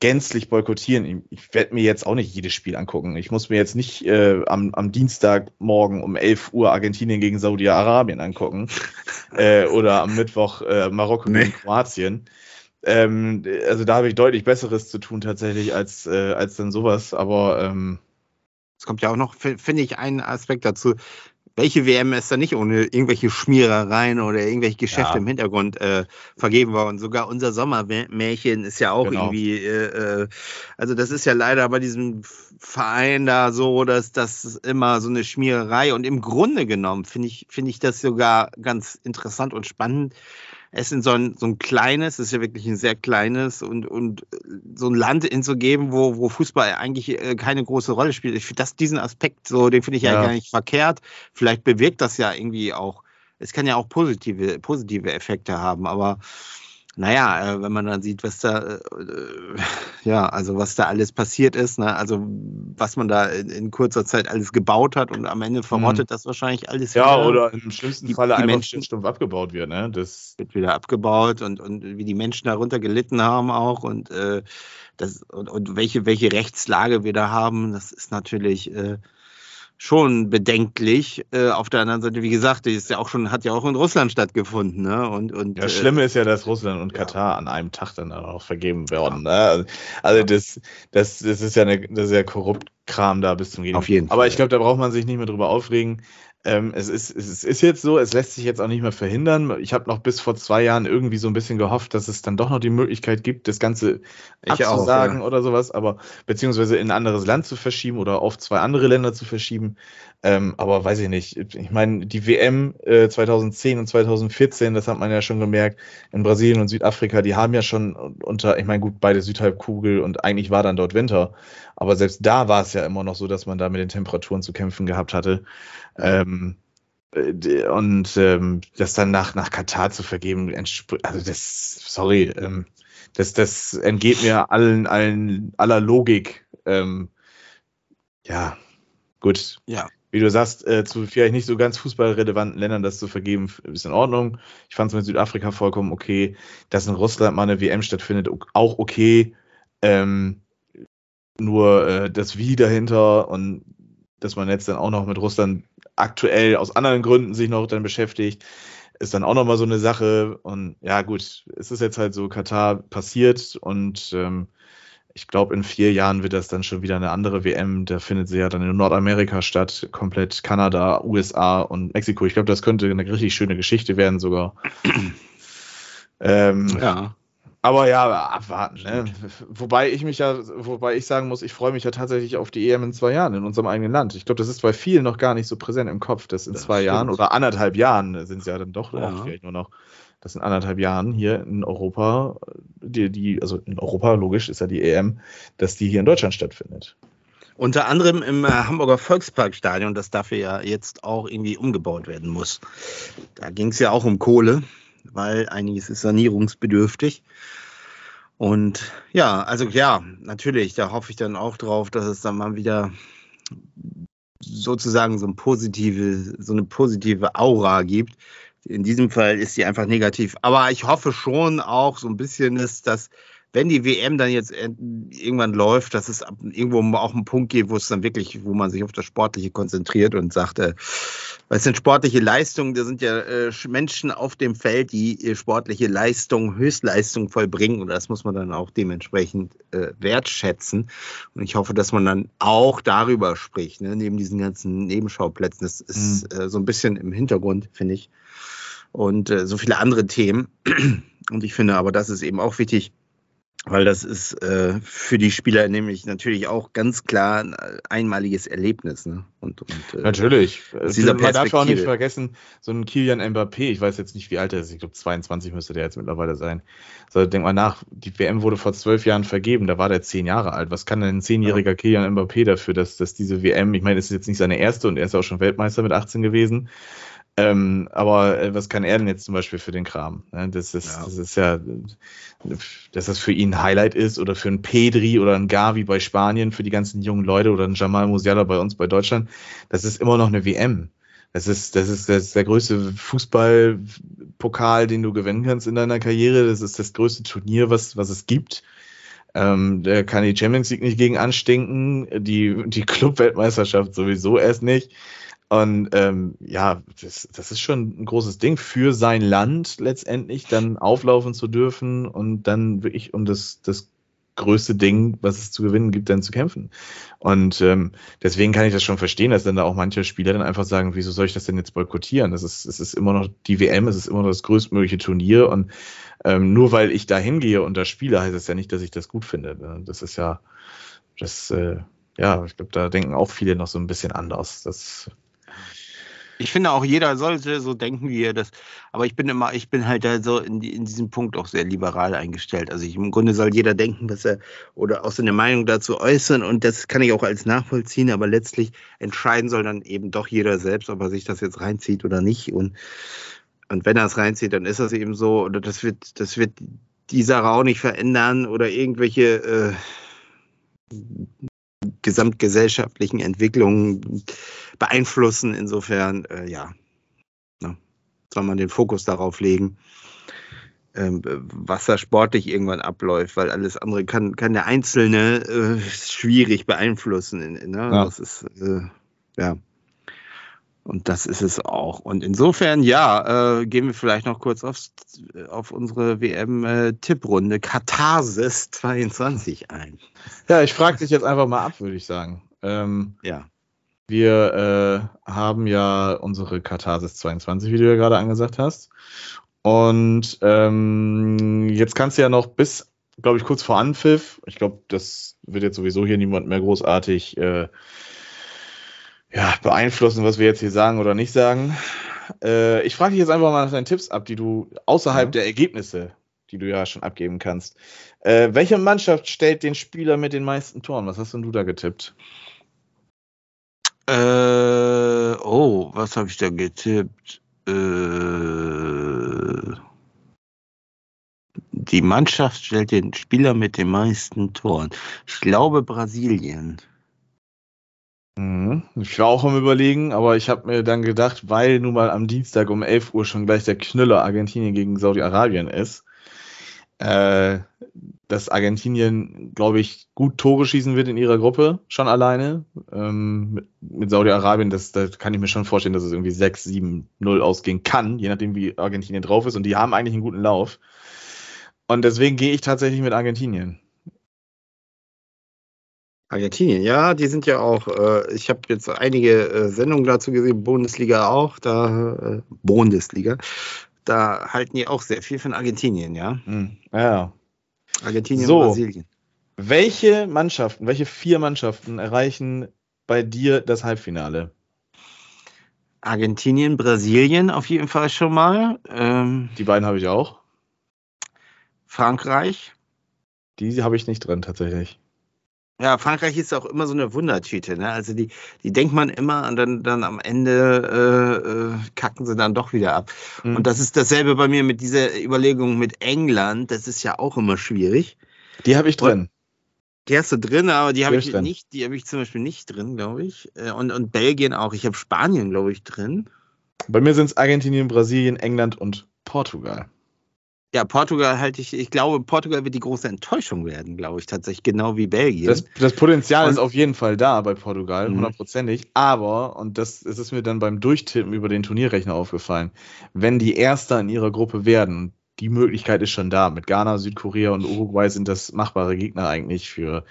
Speaker 2: gänzlich boykottieren? Ich, ich werde mir jetzt auch nicht jedes Spiel angucken. Ich muss mir jetzt nicht äh, am, am Dienstagmorgen um 11 Uhr Argentinien gegen Saudi-Arabien angucken äh, oder am Mittwoch äh, Marokko
Speaker 3: Nee.
Speaker 2: gegen Kroatien. Ähm, also da habe ich deutlich Besseres zu tun tatsächlich als, äh, als dann sowas, aber ähm,
Speaker 3: Es kommt ja auch noch, fi- finde ich, ein Aspekt dazu. Welche WM ist da nicht ohne irgendwelche Schmierereien oder irgendwelche Geschäfte
Speaker 2: Ja.
Speaker 3: im Hintergrund äh, vergeben worden? Sogar unser Sommermärchen ist ja auch
Speaker 2: Genau.
Speaker 3: irgendwie, äh, äh, also das ist ja leider bei diesem Verein da so, dass das immer so eine Schmiererei und im Grunde genommen finde ich, finde ich das sogar ganz interessant und spannend. Es in so ein, so ein kleines, es ist ja wirklich ein sehr kleines und, und so ein Land hinzugeben, wo, wo Fußball eigentlich äh, keine große Rolle spielt. Ich finde das diesen Aspekt so, den finde ich ja.
Speaker 2: Ja.
Speaker 3: gar nicht verkehrt. Vielleicht bewirkt das ja irgendwie auch. Es kann ja auch positive, positive Effekte haben, aber naja, äh, wenn man dann sieht, was da, äh, ja, also was da alles passiert ist, ne? also was man da in, in kurzer Zeit alles gebaut hat und am Ende verrottet mhm. das wahrscheinlich alles.
Speaker 2: Ja, wieder. oder im schlimmsten die, Falle die einfach Menschen, stumpf abgebaut wird. Ne?
Speaker 3: Das wird wieder abgebaut und, und wie die Menschen darunter gelitten haben auch und, äh, das, und, und welche, welche Rechtslage wir da haben, das ist natürlich äh, schon bedenklich. Äh, auf der anderen Seite, wie gesagt, ist ja auch schon, hat ja auch in Russland stattgefunden. Ne? Und, und,
Speaker 2: das Schlimme äh, ist ja, dass Russland und Katar ja. an einem Tag dann auch vergeben werden. Ja. Ne? Also das, das, das ist ja eine, das ist ja korrupt Kram da bis zum Gehen.
Speaker 3: Auf jeden
Speaker 2: Fall. Aber ich glaube, da braucht man sich nicht mehr drüber aufregen. Ähm, es, ist, es ist jetzt so, es lässt sich jetzt auch nicht mehr verhindern. Ich habe noch bis vor zwei Jahren irgendwie so ein bisschen gehofft, dass es dann doch noch die Möglichkeit gibt, das Ganze ich abzusagen auch, ja. oder sowas, aber beziehungsweise in ein anderes Land zu verschieben oder auf zwei andere Länder zu verschieben. Ähm, aber weiß ich nicht. Ich meine, die WM äh, 2010 und 2014, das hat man ja schon gemerkt, in Brasilien und Südafrika, die haben ja schon unter, ich meine, gut, beide Südhalbkugel und eigentlich war dann dort Winter. Aber selbst da war es ja immer noch so, dass man da mit den Temperaturen zu kämpfen gehabt hatte. Ähm, äh, und ähm, das dann nach, nach Katar zu vergeben, also das, sorry, ähm, das, das entgeht mir allen, allen, aller Logik. Ähm, ja, gut.
Speaker 3: Ja
Speaker 2: wie du sagst, äh, zu vielleicht nicht so ganz fußballrelevanten Ländern das zu vergeben, ist in Ordnung. Ich fand es mit Südafrika vollkommen okay. Dass in Russland mal eine WM stattfindet, auch okay. Ähm, nur äh, das Wie dahinter und dass man jetzt dann auch noch mit Russland aktuell aus anderen Gründen sich noch dann beschäftigt, ist dann auch nochmal so eine Sache. Und ja, gut, es ist jetzt halt so Katar passiert und ähm, ich glaube, in vier Jahren wird das dann schon wieder eine andere WM. Da findet sie ja dann in Nordamerika statt, komplett Kanada, USA und Mexiko. Ich glaube, das könnte eine richtig schöne Geschichte werden sogar. ähm, ja. Aber ja, abwarten. Ne? Wobei ich mich ja, wobei ich sagen muss, ich freue mich ja tatsächlich auf die EM in zwei Jahren in unserem eigenen Land. Ich glaube, das ist bei vielen noch gar nicht so präsent im Kopf, dass in das zwei stimmt. Jahren oder anderthalb Jahren sind es ja dann doch ja. vielleicht nur noch dass in anderthalb Jahren hier in Europa, die, die, also in Europa, logisch, ist ja die EM, dass die hier in Deutschland stattfindet.
Speaker 3: Unter anderem im äh, Hamburger Volksparkstadion, das dafür ja jetzt auch irgendwie umgebaut werden muss. Da ging es ja auch um Kohle, weil einiges ist sanierungsbedürftig. Und ja, also ja, natürlich, da hoffe ich dann auch drauf, dass es dann mal wieder sozusagen so, ein positive, so eine positive Aura gibt, in diesem Fall ist sie einfach negativ. Aber ich hoffe schon auch so ein bisschen ist, dass wenn die WM dann jetzt irgendwann läuft, dass es irgendwo auch einen Punkt gibt, wo es dann wirklich, wo man sich auf das Sportliche konzentriert und sagt, äh, was sind sportliche Leistungen? Da sind ja äh, Menschen auf dem Feld, die sportliche Leistung, Höchstleistung vollbringen und das muss man dann auch dementsprechend äh, wertschätzen. Und ich hoffe, dass man dann auch darüber spricht, ne? neben diesen ganzen Nebenschauplätzen. Das ist mhm. äh, so ein bisschen im Hintergrund, finde ich und äh, so viele andere Themen. Und ich finde aber, das ist eben auch wichtig, weil das ist äh, für die Spieler nämlich natürlich auch ganz klar ein äh, einmaliges Erlebnis. Ne?
Speaker 2: Und, und, äh, natürlich. Dieser Man darf auch nicht vergessen, so ein Kilian Mbappé, ich weiß jetzt nicht, wie alt er ist, ich glaube 22 müsste der jetzt mittlerweile sein. So, denk mal nach, die WM wurde vor zwölf Jahren vergeben, da war der zehn Jahre alt. Was kann denn ein zehnjähriger ja. Kilian Mbappé dafür, dass, dass diese WM, ich meine, es ist jetzt nicht seine erste und er ist auch schon Weltmeister mit 18 gewesen, ähm, aber äh, was kann er denn jetzt zum Beispiel für den Kram? Ne? Das, ist, ja. das ist ja, dass das für ihn ein Highlight ist oder für einen Pedri oder einen Gavi bei Spanien, für die ganzen jungen Leute oder einen Jamal Musiala bei uns bei Deutschland, das ist immer noch eine WM. Das ist, das ist, das ist der größte Fußballpokal, den du gewinnen kannst in deiner Karriere. Das ist das größte Turnier, was, was es gibt. Ähm, der kann die Champions League nicht gegen anstinken, die, die Club-Weltmeisterschaft sowieso erst nicht. Und ähm, ja, das, das ist schon ein großes Ding für sein Land letztendlich dann auflaufen zu dürfen und dann wirklich um das, das größte Ding, was es zu gewinnen gibt, dann zu kämpfen. Und ähm, deswegen kann ich das schon verstehen, dass dann da auch manche Spieler dann einfach sagen, wieso soll ich das denn jetzt boykottieren? Das ist, es ist immer noch die WM, es ist immer noch das größtmögliche Turnier und ähm, nur weil ich da hingehe und da spiele, heißt das ja nicht, dass ich das gut finde. Das ist ja, das, äh, ja, ich glaube, da denken auch viele noch so ein bisschen anders. Das
Speaker 3: ich finde auch jeder sollte so denken, wie er das. Aber ich bin immer, ich bin halt da so in, in diesem Punkt auch sehr liberal eingestellt. Also ich, im Grunde soll jeder denken, was er oder auch seine Meinung dazu äußern und das kann ich auch als nachvollziehen. Aber letztlich entscheiden soll dann eben doch jeder selbst, ob er sich das jetzt reinzieht oder nicht. Und Und wenn er es reinzieht, dann ist das eben so. Oder das wird, das wird die Sache nicht verändern oder irgendwelche äh, gesamtgesellschaftlichen Entwicklungen beeinflussen. Insofern, äh, ja, ne, soll man den Fokus darauf legen, ähm, was da sportlich irgendwann abläuft, weil alles andere kann, kann der Einzelne äh, schwierig beeinflussen. Ne?
Speaker 2: Ja.
Speaker 3: Das ist, äh, ja. Und das ist es auch. Und insofern, ja, äh, gehen wir vielleicht noch kurz aufs, auf unsere WM-Tipprunde Katharsis 22 ein.
Speaker 2: Ja, ich frage dich jetzt einfach mal ab, würde ich sagen. Ähm,
Speaker 3: Ja.
Speaker 2: Wir äh, haben ja unsere Katharsis 22, wie du ja gerade angesagt hast. Und ähm, jetzt kannst du ja noch bis, glaube ich, kurz vor Anpfiff, ich glaube, das wird jetzt sowieso hier niemand mehr großartig äh, ja, beeinflussen, was wir jetzt hier sagen oder nicht sagen. Äh, ich frage dich jetzt einfach mal nach deinen Tipps ab, die du außerhalb
Speaker 3: Ja.
Speaker 2: der Ergebnisse, die du ja schon abgeben kannst. Äh, welche Mannschaft stellt den Spieler mit den meisten Toren? Was hast denn du da getippt?
Speaker 3: Äh, oh, was habe ich da getippt? Äh, die Mannschaft stellt den Spieler mit den meisten Toren. Ich glaube Brasilien.
Speaker 2: Mhm. Ich war auch am Überlegen, aber ich habe mir dann gedacht, weil nun mal am Dienstag um 11 Uhr schon gleich der Knüller Argentinien gegen Saudi-Arabien ist, äh, dass Argentinien, glaube ich, gut Tore schießen wird in ihrer Gruppe, schon alleine. Ähm, mit mit Saudi-Arabien, das, da kann ich mir schon vorstellen, dass es irgendwie 6, 7, 0 ausgehen kann, je nachdem, wie Argentinien drauf ist. Und die haben eigentlich einen guten Lauf. Und deswegen gehe ich tatsächlich mit Argentinien.
Speaker 3: Argentinien, ja, die sind ja auch, äh, ich habe jetzt einige äh, Sendungen dazu gesehen, Bundesliga auch, da, äh, Bundesliga, da halten die auch sehr viel von Argentinien, ja.
Speaker 2: Hm, ja.
Speaker 3: Argentinien
Speaker 2: So.
Speaker 3: und Brasilien.
Speaker 2: Welche Mannschaften, welche vier Mannschaften erreichen bei dir das Halbfinale?
Speaker 3: Argentinien, Brasilien auf jeden Fall schon mal. Ähm,
Speaker 2: Die beiden habe ich auch.
Speaker 3: Frankreich.
Speaker 2: Die habe ich nicht drin tatsächlich.
Speaker 3: Ja, Frankreich ist auch immer so eine Wundertüte. Ne? Also die, die denkt man immer und dann, dann am Ende äh, äh, kacken sie dann doch wieder ab.
Speaker 2: Mhm.
Speaker 3: Und das ist dasselbe bei mir mit dieser Überlegung mit England. Das ist ja auch immer schwierig.
Speaker 2: die habe ich drin.
Speaker 3: Die hast du drin, aber die habe ich
Speaker 2: drin.
Speaker 3: nicht, die habe ich zum Beispiel nicht drin, glaube ich. Äh, Und, und Belgien auch. Ich habe Spanien, glaube ich, drin.
Speaker 2: Bei mir sind es Argentinien, Brasilien, England und Portugal.
Speaker 3: Ja, Portugal halte ich, ich glaube, Portugal wird die große Enttäuschung werden, glaube ich, tatsächlich, genau wie Belgien.
Speaker 2: Das, das Potenzial
Speaker 3: Und-
Speaker 2: ist auf jeden Fall da bei Portugal,
Speaker 3: Mhm.
Speaker 2: hundertprozentig. Aber, und das, das ist mir dann beim Durchtippen über den Turnierrechner aufgefallen, wenn die Erster in ihrer Gruppe werden, die Möglichkeit ist schon da. Mit Ghana, Südkorea und Uruguay sind das machbare Gegner eigentlich für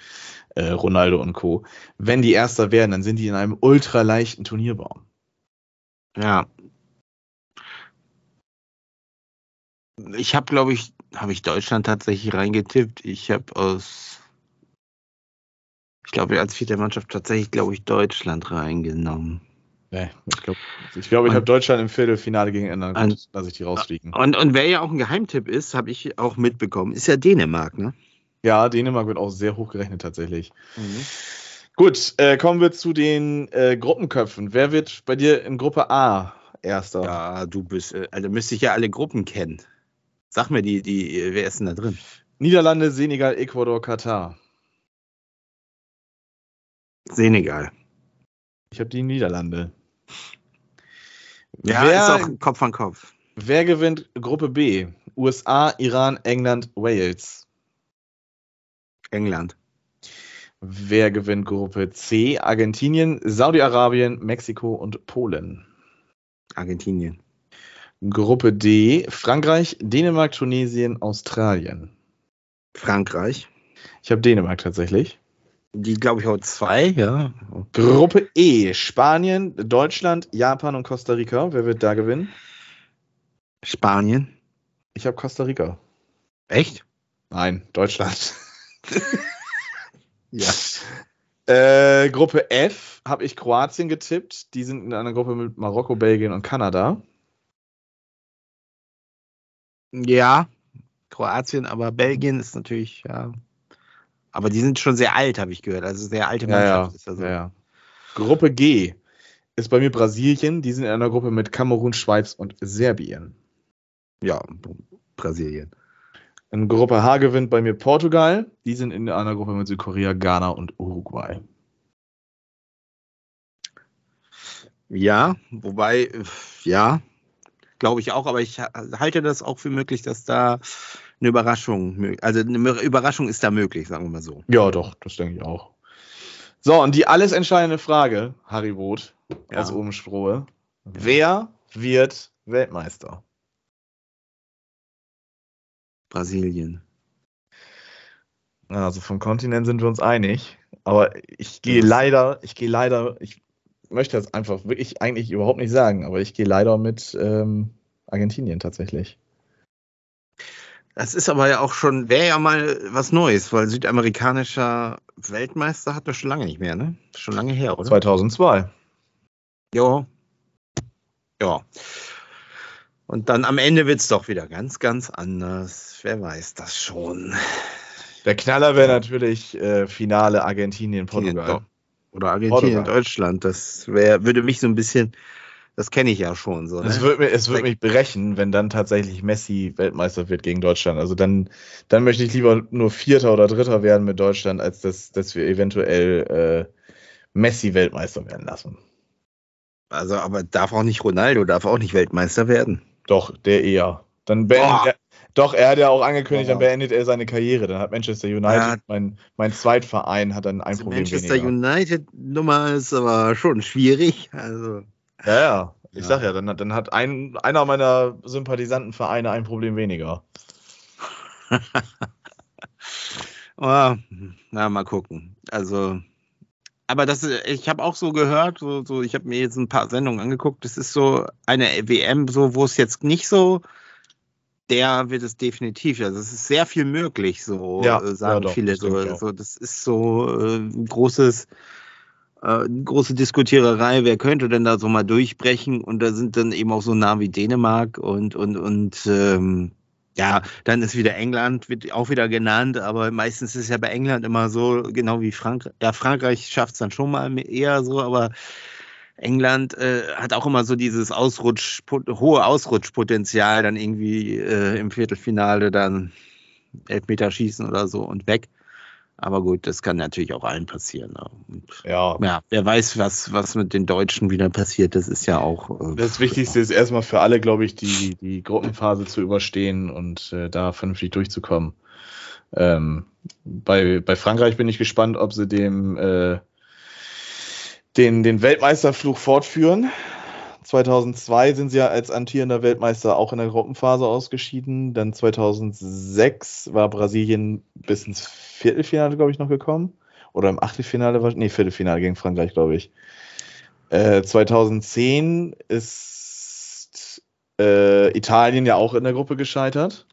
Speaker 2: äh, Ronaldo und Co. Wenn die Erster werden, dann sind die in einem ultra leichten Turnierbaum.
Speaker 3: Ja. Ich habe, glaube ich, habe ich Deutschland tatsächlich reingetippt. Ich habe aus, ich glaube, als vierte Mannschaft tatsächlich, glaube ich, Deutschland reingenommen.
Speaker 2: Nee, ich glaube, ich, glaub, ich habe Deutschland im Viertelfinale gegen England.
Speaker 3: Und-
Speaker 2: Gut, lasse ich die rausfliegen.
Speaker 3: Und, und wer ja auch ein Geheimtipp ist, habe ich auch mitbekommen, ist ja Dänemark, ne?
Speaker 2: Ja, Dänemark wird auch sehr hoch gerechnet tatsächlich. Gut, äh, kommen wir zu den äh, Gruppenköpfen. Wer wird bei dir in Gruppe A Erster?
Speaker 3: Ja, du bist, äh, also müsste ich ja alle Gruppen kennen. Sag mir die, die, wer ist denn da drin?
Speaker 2: Niederlande, Senegal, Ecuador, Katar.
Speaker 3: Senegal.
Speaker 2: Ich habe die Niederlande.
Speaker 3: Ja,
Speaker 2: wer,
Speaker 3: ist auch Kopf an Kopf.
Speaker 2: wer gewinnt Gruppe B? USA, Iran, England, Wales.
Speaker 3: England.
Speaker 2: Wer gewinnt Gruppe C? Argentinien, Saudi-Arabien, Mexiko und Polen.
Speaker 3: Argentinien.
Speaker 2: Gruppe D, Frankreich, Dänemark, Tunesien, Australien.
Speaker 3: Frankreich.
Speaker 2: Ich habe Dänemark tatsächlich.
Speaker 3: Die, glaube ich, auch zwei, ja.
Speaker 2: Gruppe E, Spanien, Deutschland, Japan und Costa Rica. Wer wird da gewinnen?
Speaker 3: Spanien.
Speaker 2: Ich habe Costa Rica.
Speaker 3: Echt?
Speaker 2: Nein, Deutschland.
Speaker 3: Ja.
Speaker 2: Äh, Gruppe F habe ich Kroatien getippt. Die sind in einer Gruppe mit Marokko, Belgien und Kanada.
Speaker 3: Ja, Kroatien, aber Belgien ist natürlich, ja. Aber die sind schon sehr alt, habe ich gehört. Also sehr alte
Speaker 2: Ja, ja,
Speaker 3: Mannschaft. Ist also.
Speaker 2: ja, ja. Gruppe G ist bei mir Brasilien. Die sind in einer Gruppe mit Kamerun, Schweiz und Serbien.
Speaker 3: Ja, Brasilien.
Speaker 2: In Gruppe H gewinnt bei mir Portugal. Die sind in einer Gruppe mit Südkorea, Ghana und Uruguay.
Speaker 3: Ja, wobei, ja, glaube ich auch, aber ich ha- halte das auch für möglich, dass da eine Überraschung, also eine Überraschung ist da möglich, sagen wir mal so.
Speaker 2: Ja, doch, das denke ich auch. So, und die alles entscheidende Frage, Harry Roth
Speaker 3: Ja.
Speaker 2: aus Obensprohe. Wer wird Weltmeister?
Speaker 3: Brasilien.
Speaker 2: Also vom Kontinent sind wir uns einig. Aber ich gehe leider, ich gehe leider, ich möchte das einfach wirklich eigentlich überhaupt nicht sagen, aber ich gehe leider mit ähm, Argentinien tatsächlich.
Speaker 3: Das ist aber ja auch schon, wäre ja mal was Neues, weil südamerikanischer Weltmeister hat wir schon lange nicht mehr, ne? Schon lange her, oder?
Speaker 2: 2002.
Speaker 3: Ja. Ja. Und dann am Ende wird es doch wieder ganz, ganz anders. Wer weiß das schon.
Speaker 2: Der Knaller wäre natürlich äh, Finale Argentinien, Portugal.
Speaker 3: Doch. Oder Argentinien,
Speaker 2: Portugal.
Speaker 3: Deutschland. Das wär, würde mich so ein bisschen, das kenne ich ja schon so.
Speaker 2: Es
Speaker 3: Ne?
Speaker 2: würde mich, es würde mich brechen, wenn dann tatsächlich Messi Weltmeister wird gegen Deutschland. Also dann, dann möchte ich lieber nur Vierter oder Dritter werden mit Deutschland, als dass, dass wir eventuell äh, Messi Weltmeister werden lassen.
Speaker 3: Also, aber darf auch nicht Ronaldo, darf auch nicht Weltmeister werden.
Speaker 2: Doch, der eher. Dann er, doch, er hat ja auch angekündigt, dann
Speaker 3: Boah.
Speaker 2: beendet er seine Karriere. Dann hat Manchester United,
Speaker 3: Ja.
Speaker 2: mein, mein Zweitverein, hat dann ein
Speaker 3: Also
Speaker 2: Problem
Speaker 3: Manchester
Speaker 2: weniger.
Speaker 3: United Nummer ist aber schon schwierig. Also,
Speaker 2: Ja, ja. Ich
Speaker 3: Ja.
Speaker 2: sag ja, dann, hat- dann hat ein, einer meiner Sympathisantenvereine ein Problem weniger.
Speaker 3: oh, na, mal gucken. Also, aber das, ich habe auch so gehört, so, so, ich habe mir jetzt ein paar Sendungen angeguckt. Das ist so eine WM, so, wo es jetzt nicht so, der wird es definitiv. Also, es ist sehr viel möglich, so
Speaker 2: Ja,
Speaker 3: äh, sagen
Speaker 2: ja, doch,
Speaker 3: viele. So,
Speaker 2: auch.
Speaker 3: so, das ist so äh, ein großes. äh, große Diskutiererei, wer könnte denn da so mal durchbrechen? Und da sind dann eben auch so Namen wie Dänemark und, und, und ähm, ja, dann ist wieder England, wird auch wieder genannt, aber meistens ist es ja bei England immer so, genau wie Frankreich. Ja, Frankreich schafft es dann schon mal eher so, aber England äh, hat auch immer so dieses Ausrutsch, hohe Ausrutschpotenzial, dann irgendwie äh, im Viertelfinale dann Elfmeter schießen oder so und weg. Aber gut, das kann natürlich auch allen passieren. Ne? Und,
Speaker 2: Ja.
Speaker 3: ja, wer weiß, was, was mit den Deutschen wieder passiert, das ist ja auch. Äh,
Speaker 2: Das Wichtigste ist erstmal für alle, glaube ich, die, die Gruppenphase zu überstehen und äh, da vernünftig durchzukommen. Ähm, bei, bei Frankreich bin ich gespannt, ob sie dem äh, den, den Weltmeisterfluch fortführen. 2002 sind sie ja als amtierender Weltmeister auch in der Gruppenphase ausgeschieden. Dann 2006 war Brasilien bis ins Viertelfinale, glaube ich, noch gekommen. Oder im Achtelfinale war, nee, Viertelfinale gegen Frankreich, glaube ich. Äh, 2010 ist äh, Italien ja auch in der Gruppe gescheitert.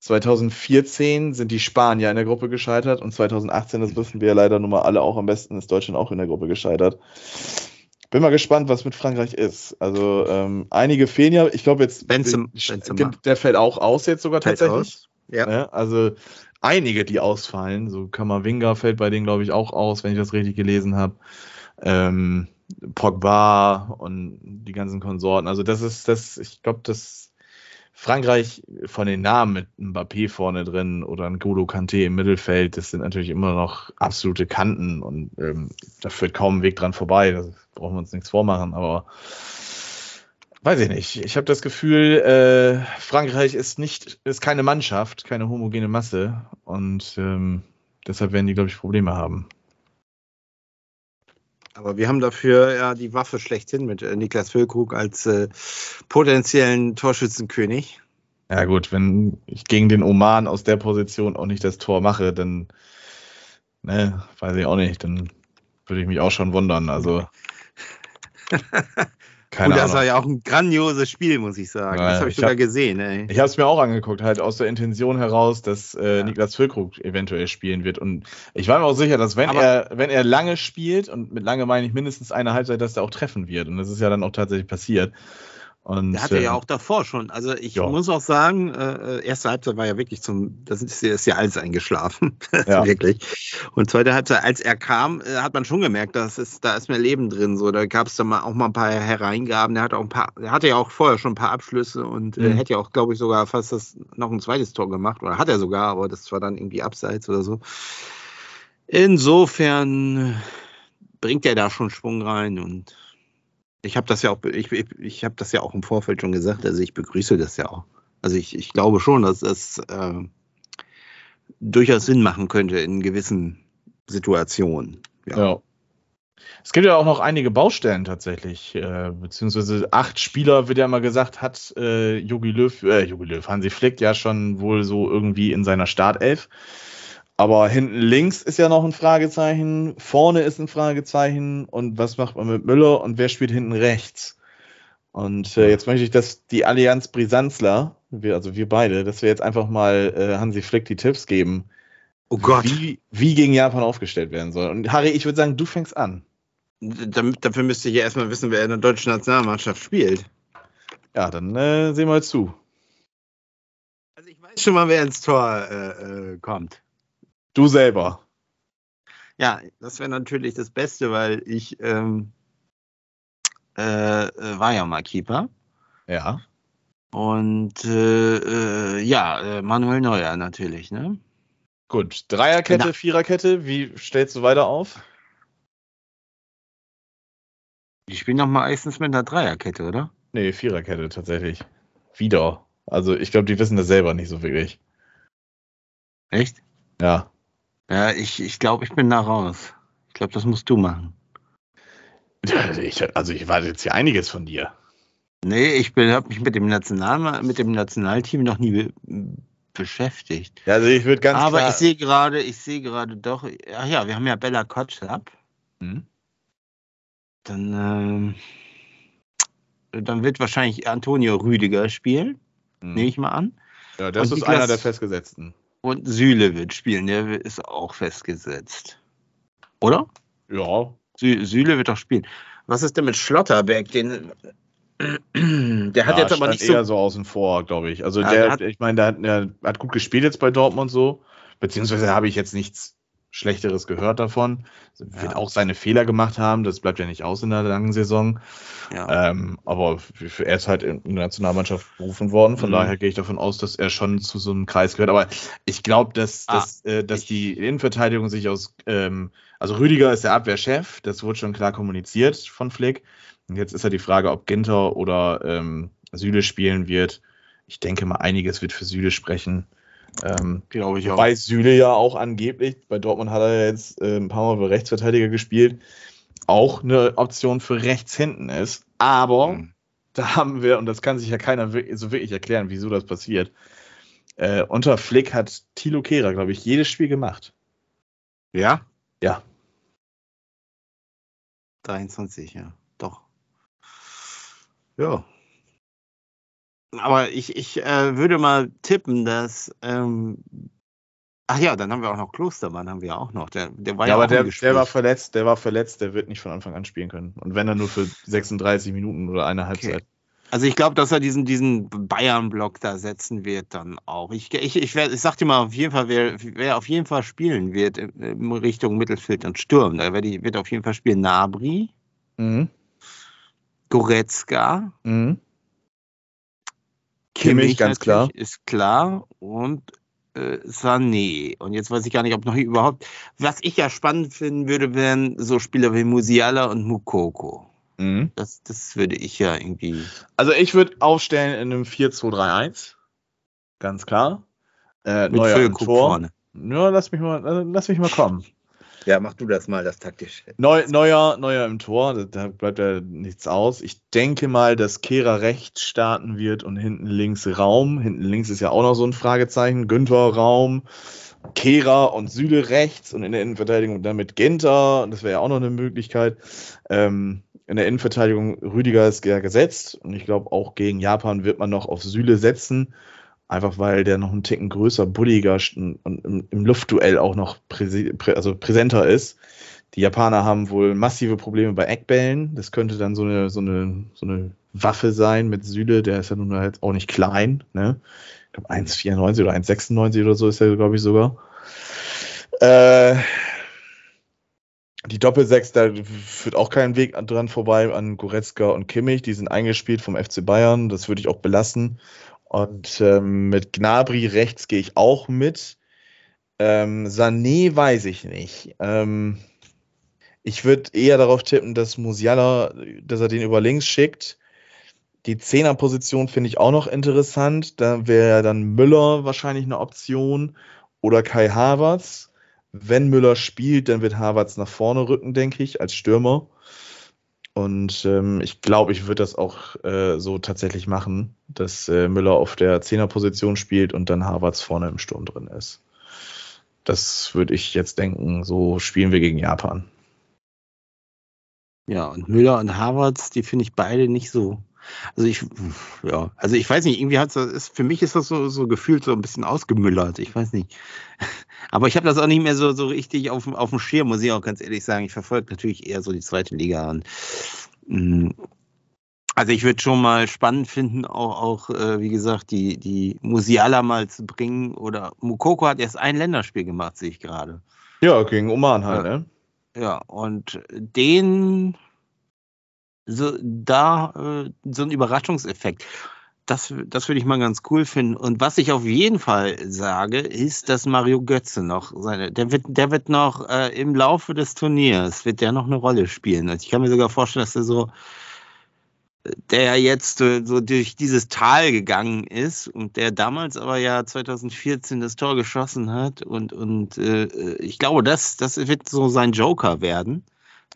Speaker 2: 2014 sind die Spanier in der Gruppe gescheitert und 2018, das wissen wir ja leider nun mal alle auch am besten, ist Deutschland auch in der Gruppe gescheitert. Bin mal gespannt, was mit Frankreich ist. Also ähm, einige fehlen ja. Ich glaube jetzt,
Speaker 3: Benzema-
Speaker 2: der-
Speaker 3: Benzema.
Speaker 2: der fällt auch aus jetzt sogar
Speaker 3: fällt
Speaker 2: tatsächlich.
Speaker 3: Ja.
Speaker 2: Ne? Also einige, die ausfallen. So Kamavinga fällt bei denen, glaube ich, auch aus, wenn ich das richtig gelesen habe. Ähm, Pogba und die ganzen Konsorten. Also das ist das, ich glaube, das Frankreich von den Namen mit Mbappé vorne drin oder ein Golo Kanté im Mittelfeld, das sind natürlich immer noch absolute Kanten und ähm, da führt kaum ein Weg dran vorbei. Da brauchen wir uns nichts vormachen, aber weiß ich nicht. Ich habe das Gefühl, äh, Frankreich ist nicht, ist keine Mannschaft, keine homogene Masse und ähm, deshalb werden die, glaube ich, Probleme haben.
Speaker 3: Aber wir haben dafür ja die Waffe schlechthin mit äh, Niklas Füllkrug als äh, potenziellen Torschützenkönig.
Speaker 2: Ja gut, wenn ich gegen den Oman aus der Position auch nicht das Tor mache, dann, ne, weiß ich auch nicht, dann würde ich mich auch schon wundern. Also keine
Speaker 3: Gut, das war
Speaker 2: Ahnung.
Speaker 3: ja auch ein grandioses Spiel, muss ich sagen.
Speaker 2: Ja,
Speaker 3: das habe ich,
Speaker 2: ich
Speaker 3: sogar
Speaker 2: hab-
Speaker 3: gesehen. Ey.
Speaker 2: Ich habe es mir auch angeguckt, halt aus der Intention heraus, dass äh,
Speaker 3: Ja.
Speaker 2: Niklas Füllkrug eventuell spielen wird. Und ich war mir auch sicher, dass wenn
Speaker 3: Aber-
Speaker 2: er, wenn er lange spielt, und mit lange meine ich mindestens eine Halbzeit, dass er auch treffen wird. Und das ist ja dann auch tatsächlich passiert. Und,
Speaker 3: Der hatte
Speaker 2: äh,
Speaker 3: ja auch davor schon. Also ich
Speaker 2: ja.
Speaker 3: muss auch sagen, äh, erste Halbzeit war ja wirklich zum, das ist, ist ja alles eingeschlafen.
Speaker 2: Ja.
Speaker 3: wirklich. Und zweite Halbzeit, als er kam, äh, hat man schon gemerkt, dass es, da ist mehr Leben drin. So, da gab es dann mal auch mal ein paar Hereingaben. Der hatte auch ein paar, der hatte ja auch vorher schon ein paar Abschlüsse und äh,
Speaker 2: Mhm.
Speaker 3: hätte ja auch, glaube ich, sogar fast das noch ein zweites Tor gemacht. Oder hat er sogar, aber das war dann irgendwie abseits oder so. Insofern bringt er da schon Schwung rein und ich habe das ja auch, ich, ich, habe das ja auch im Vorfeld schon gesagt, also ich begrüße das ja auch. Also ich, ich glaube schon, dass das äh, durchaus Sinn machen könnte in gewissen Situationen. Ja.
Speaker 2: Ja. Es gibt ja auch noch einige Baustellen tatsächlich, äh, beziehungsweise acht Spieler, wird ja immer gesagt, hat äh, Jogi Löw, äh, Jogi Löw, Hansi Flick ja schon wohl so irgendwie in seiner Startelf. Aber hinten links ist ja noch ein Fragezeichen, vorne ist ein Fragezeichen und was macht man mit Müller und wer spielt hinten rechts? Und äh, jetzt möchte ich, dass die Allianz Brisanzler, wir, also wir beide, dass wir jetzt einfach mal äh, Hansi Flick die Tipps geben,
Speaker 3: Oh Gott,
Speaker 2: wie, wie gegen Japan aufgestellt werden soll. Und Harry, ich würde sagen, du fängst an.
Speaker 3: damit, dafür müsste ich ja erstmal wissen, wer in der deutschen Nationalmannschaft spielt.
Speaker 2: Ja, dann äh, sehen wir jetzt zu.
Speaker 3: Also ich weiß schon mal, wer ins Tor äh, äh, kommt.
Speaker 2: Du selber.
Speaker 3: Ja, das wäre natürlich das Beste, weil ich ähm, äh, äh, war ja mal Keeper.
Speaker 2: Ja.
Speaker 3: Und äh, äh, ja, äh, Manuel Neuer natürlich, ne?
Speaker 2: Gut. Dreierkette,
Speaker 3: Na.
Speaker 2: Viererkette, wie stellst du weiter auf?
Speaker 3: Die spielen doch meistens mit einer Dreierkette, oder?
Speaker 2: Nee, Viererkette tatsächlich. Wieder. Also ich glaube, die wissen das selber nicht so wirklich.
Speaker 3: Echt?
Speaker 2: Ja.
Speaker 3: Ja, ich, ich glaube, ich bin da raus. Ich glaube, das musst du machen.
Speaker 2: Ich, also ich warte jetzt hier einiges von dir.
Speaker 3: Nee, ich habe mich mit dem, National, mit dem Nationalteam noch nie be beschäftigt.
Speaker 2: Also ich würde ganz
Speaker 3: Aber
Speaker 2: klar.
Speaker 3: ich sehe gerade, ich sehe gerade doch, ach ja, wir haben ja Bella Kotschap.
Speaker 2: Hm?
Speaker 3: Dann, ähm, dann wird wahrscheinlich Antonio Rüdiger spielen,
Speaker 2: Hm.
Speaker 3: nehme ich mal an.
Speaker 2: Ja, das
Speaker 3: Und
Speaker 2: ist
Speaker 3: Niklas-
Speaker 2: einer der Festgesetzten.
Speaker 3: Und Süle wird spielen, der ist auch festgesetzt. Oder?
Speaker 2: Ja.
Speaker 3: Sü Süle wird doch spielen. Was ist denn mit Schlotterbeck? Den, der hat
Speaker 2: ja,
Speaker 3: jetzt aber nicht so.
Speaker 2: eher so außen vor, glaube ich. Also
Speaker 3: Ja,
Speaker 2: der,
Speaker 3: der hat-
Speaker 2: ich meine, der der hat gut gespielt jetzt bei Dortmund so. Beziehungsweise habe ich jetzt nichts Schlechteres gehört davon. Wird
Speaker 3: Ja.
Speaker 2: auch seine Fehler gemacht haben. Das bleibt ja nicht aus in der langen Saison.
Speaker 3: Ja.
Speaker 2: Ähm, aber er ist halt in der Nationalmannschaft berufen worden. Von
Speaker 3: Mhm.
Speaker 2: daher gehe ich davon aus, dass er schon zu so einem Kreis gehört. Aber ich glaube, dass,
Speaker 3: Ah,
Speaker 2: dass, äh, dass die Innenverteidigung sich aus, ähm, also Rüdiger ist der Abwehrchef, das wurde schon klar kommuniziert von Flick. Und jetzt ist ja die Frage, ob Ginter oder ähm, Süle spielen wird. Ich denke mal, einiges wird für Süle sprechen. Ähm,
Speaker 3: Glaube ich auch.
Speaker 2: Wobei Süle ja auch angeblich, bei Dortmund hat er ja jetzt äh, ein paar Mal für Rechtsverteidiger gespielt, auch eine Option für rechts hinten ist. Aber
Speaker 3: Mhm.
Speaker 2: da haben wir, und das kann sich ja keiner so wirklich erklären, wieso das passiert. Äh, unter Flick hat Thilo Kehrer, glaube ich, jedes Spiel gemacht.
Speaker 3: Ja?
Speaker 2: Ja.
Speaker 3: 23, ja. Doch. Ja. Aber ich, ich äh, würde mal tippen, dass. Ähm, ach ja, dann haben wir auch noch Klostermann, haben wir auch noch. Der, der war
Speaker 2: Ja,
Speaker 3: ja,
Speaker 2: aber der, der war verletzt, der war verletzt, der wird nicht von Anfang an spielen können. Und wenn er nur für 36 Minuten oder eine Halbzeit.
Speaker 3: Also ich glaube, dass er diesen, diesen Bayern-Block da setzen wird dann auch. Ich, ich, ich, werd- ich sag dir mal auf jeden Fall, wer, wer auf jeden Fall spielen wird in, Richtung Mittelfeld und Sturm. Da wird auf jeden Fall spielen Nabri,
Speaker 2: Mhm.
Speaker 3: Goretzka,
Speaker 2: Mhm. Kimmich, ganz klar.
Speaker 3: Ist klar. Und äh, Sané. Und jetzt weiß ich gar nicht, ob noch überhaupt. Was ich ja spannend finden würde, wären so Spieler wie Musiala und Mukoko.
Speaker 2: Mhm.
Speaker 3: Das, das würde ich ja irgendwie.
Speaker 2: Also ich würde aufstellen in einem 4-2-3-1. Ganz klar. Äh,
Speaker 3: Mit
Speaker 2: Neuer Tor.
Speaker 3: vorne.
Speaker 2: Ja, lass mich mal, lass mich mal kommen.
Speaker 3: Ja, mach du das mal, das taktisch.
Speaker 2: Neu, neuer, neuer im Tor, da, bleibt ja nichts aus. Ich denke mal, dass Kehrer rechts starten wird und hinten links Raum. Hinten links ist ja auch noch so ein Fragezeichen. Günther Raum, Kehrer und Süle rechts und in der Innenverteidigung dann mit Genter. Das wäre ja auch noch eine Möglichkeit. Ähm, in der Innenverteidigung Rüdiger ist ja gesetzt und ich glaube auch gegen Japan wird man noch auf Süle setzen. Einfach weil der noch einen Ticken größer, bulliger und im, im Luftduell auch noch präse, prä, also präsenter ist. Die Japaner haben wohl massive Probleme bei Eckbällen. Das könnte dann so eine, so eine, so eine Waffe sein mit Süle, der ist ja nun halt auch nicht klein, ne? Ich glaube 1,94 oder 1,96 oder so ist er, glaube ich, sogar. Äh, die Doppelsechs, da führt auch kein Weg dran vorbei an Goretzka und Kimmich. Die sind eingespielt vom FC Bayern. Das würde ich auch belassen. Und ähm, mit Gnabry rechts gehe ich auch mit. Ähm, Sané weiß ich nicht. Ähm, ich würde eher darauf tippen, dass Musiala, dass er den über links schickt. Die Zehnerposition finde ich auch noch interessant. Da wäre dann Müller wahrscheinlich eine Option oder Kai Havertz. Wenn Müller spielt, dann wird Havertz nach vorne rücken, denke ich, als Stürmer. Und ähm, ich glaube, ich würde das auch äh, so tatsächlich machen, dass äh, Müller auf der Zehnerposition spielt und dann Havertz vorne im Sturm drin ist. Das würde ich jetzt denken, so spielen wir gegen Japan.
Speaker 3: Ja, und Müller und Havertz, die finde ich beide nicht so. Also ich, ja, also ich weiß nicht, irgendwie hat es, für mich ist das so, so gefühlt so ein bisschen ausgemüllert. Ich weiß nicht. Aber ich habe das auch nicht mehr so, so richtig auf, auf dem Schirm, muss ich auch ganz ehrlich sagen. Ich verfolge natürlich eher so die zweite Liga. Und, mm, also ich würde schon mal spannend finden, auch, auch äh, wie gesagt, die, die Musiala mal zu bringen. Oder Mukoko hat erst ein Länderspiel gemacht, sehe ich gerade.
Speaker 2: Ja, gegen Oman halt, ne?
Speaker 3: Ja, und den, so, da, äh, so ein Überraschungseffekt. Das, das würde ich mal ganz cool finden. Und was ich auf jeden Fall sage, ist, dass Mario Götze noch seine, der wird, der wird noch äh, im Laufe des Turniers, wird der noch eine Rolle spielen. Also ich kann mir sogar vorstellen, dass er so, der jetzt äh, so durch dieses Tal gegangen ist und der damals aber ja 2014 das Tor geschossen hat und, und äh, ich glaube, das, das wird so sein Joker werden.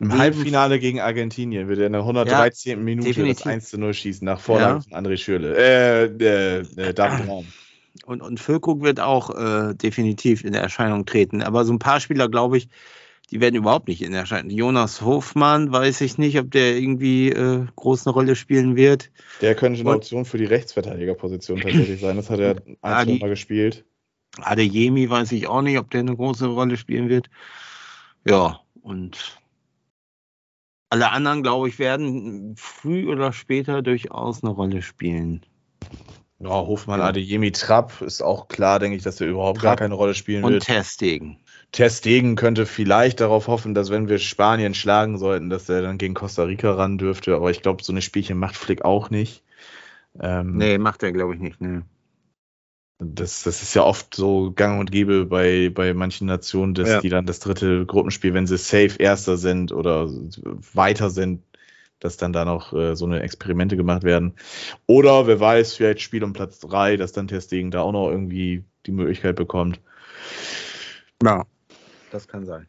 Speaker 2: Im Halbfinale gegen Argentinien wird er in der 113. Ja, Minute definitiv. das 1 zu 0 schießen, nach Vorlage ja. von André Schürle. Äh, äh, äh David Raum.
Speaker 3: Und, und Füllkrug wird auch äh, definitiv in Erscheinung treten. Aber so ein paar Spieler, glaube ich, die werden überhaupt nicht in Erscheinung. Jonas Hofmann, weiß ich nicht, ob der irgendwie äh, groß eine Rolle spielen wird.
Speaker 2: Der könnte eine Option für die Rechtsverteidigerposition tatsächlich sein. Das hat er ein, Mal gespielt.
Speaker 3: Adeyemi weiß ich auch nicht, ob der eine große Rolle spielen wird. Ja, und alle anderen, glaube ich, werden früh oder später durchaus eine Rolle spielen.
Speaker 2: Ja, Hofmann, ja. Adeyemi, Trapp ist auch klar, denke ich, dass er überhaupt Trapp gar keine Rolle spielen
Speaker 3: und
Speaker 2: wird.
Speaker 3: Und Testegen.
Speaker 2: Testegen könnte vielleicht darauf hoffen, dass wenn wir Spanien schlagen sollten, dass er dann gegen Costa Rica ran dürfte. Aber ich glaube, so eine Spielchen macht Flick auch nicht.
Speaker 3: Ähm, nee, macht er, glaube ich, nicht. Nee.
Speaker 2: Das, das ist ja oft so gang und gäbe bei, bei manchen Nationen, dass ja. die dann das dritte Gruppenspiel, wenn sie safe Erster sind oder weiter sind, dass dann da noch äh, so eine Experimente gemacht werden. Oder wer weiß, vielleicht Spiel um Platz drei, dass dann Testegen da auch noch irgendwie die Möglichkeit bekommt.
Speaker 3: Ja. Das kann sein.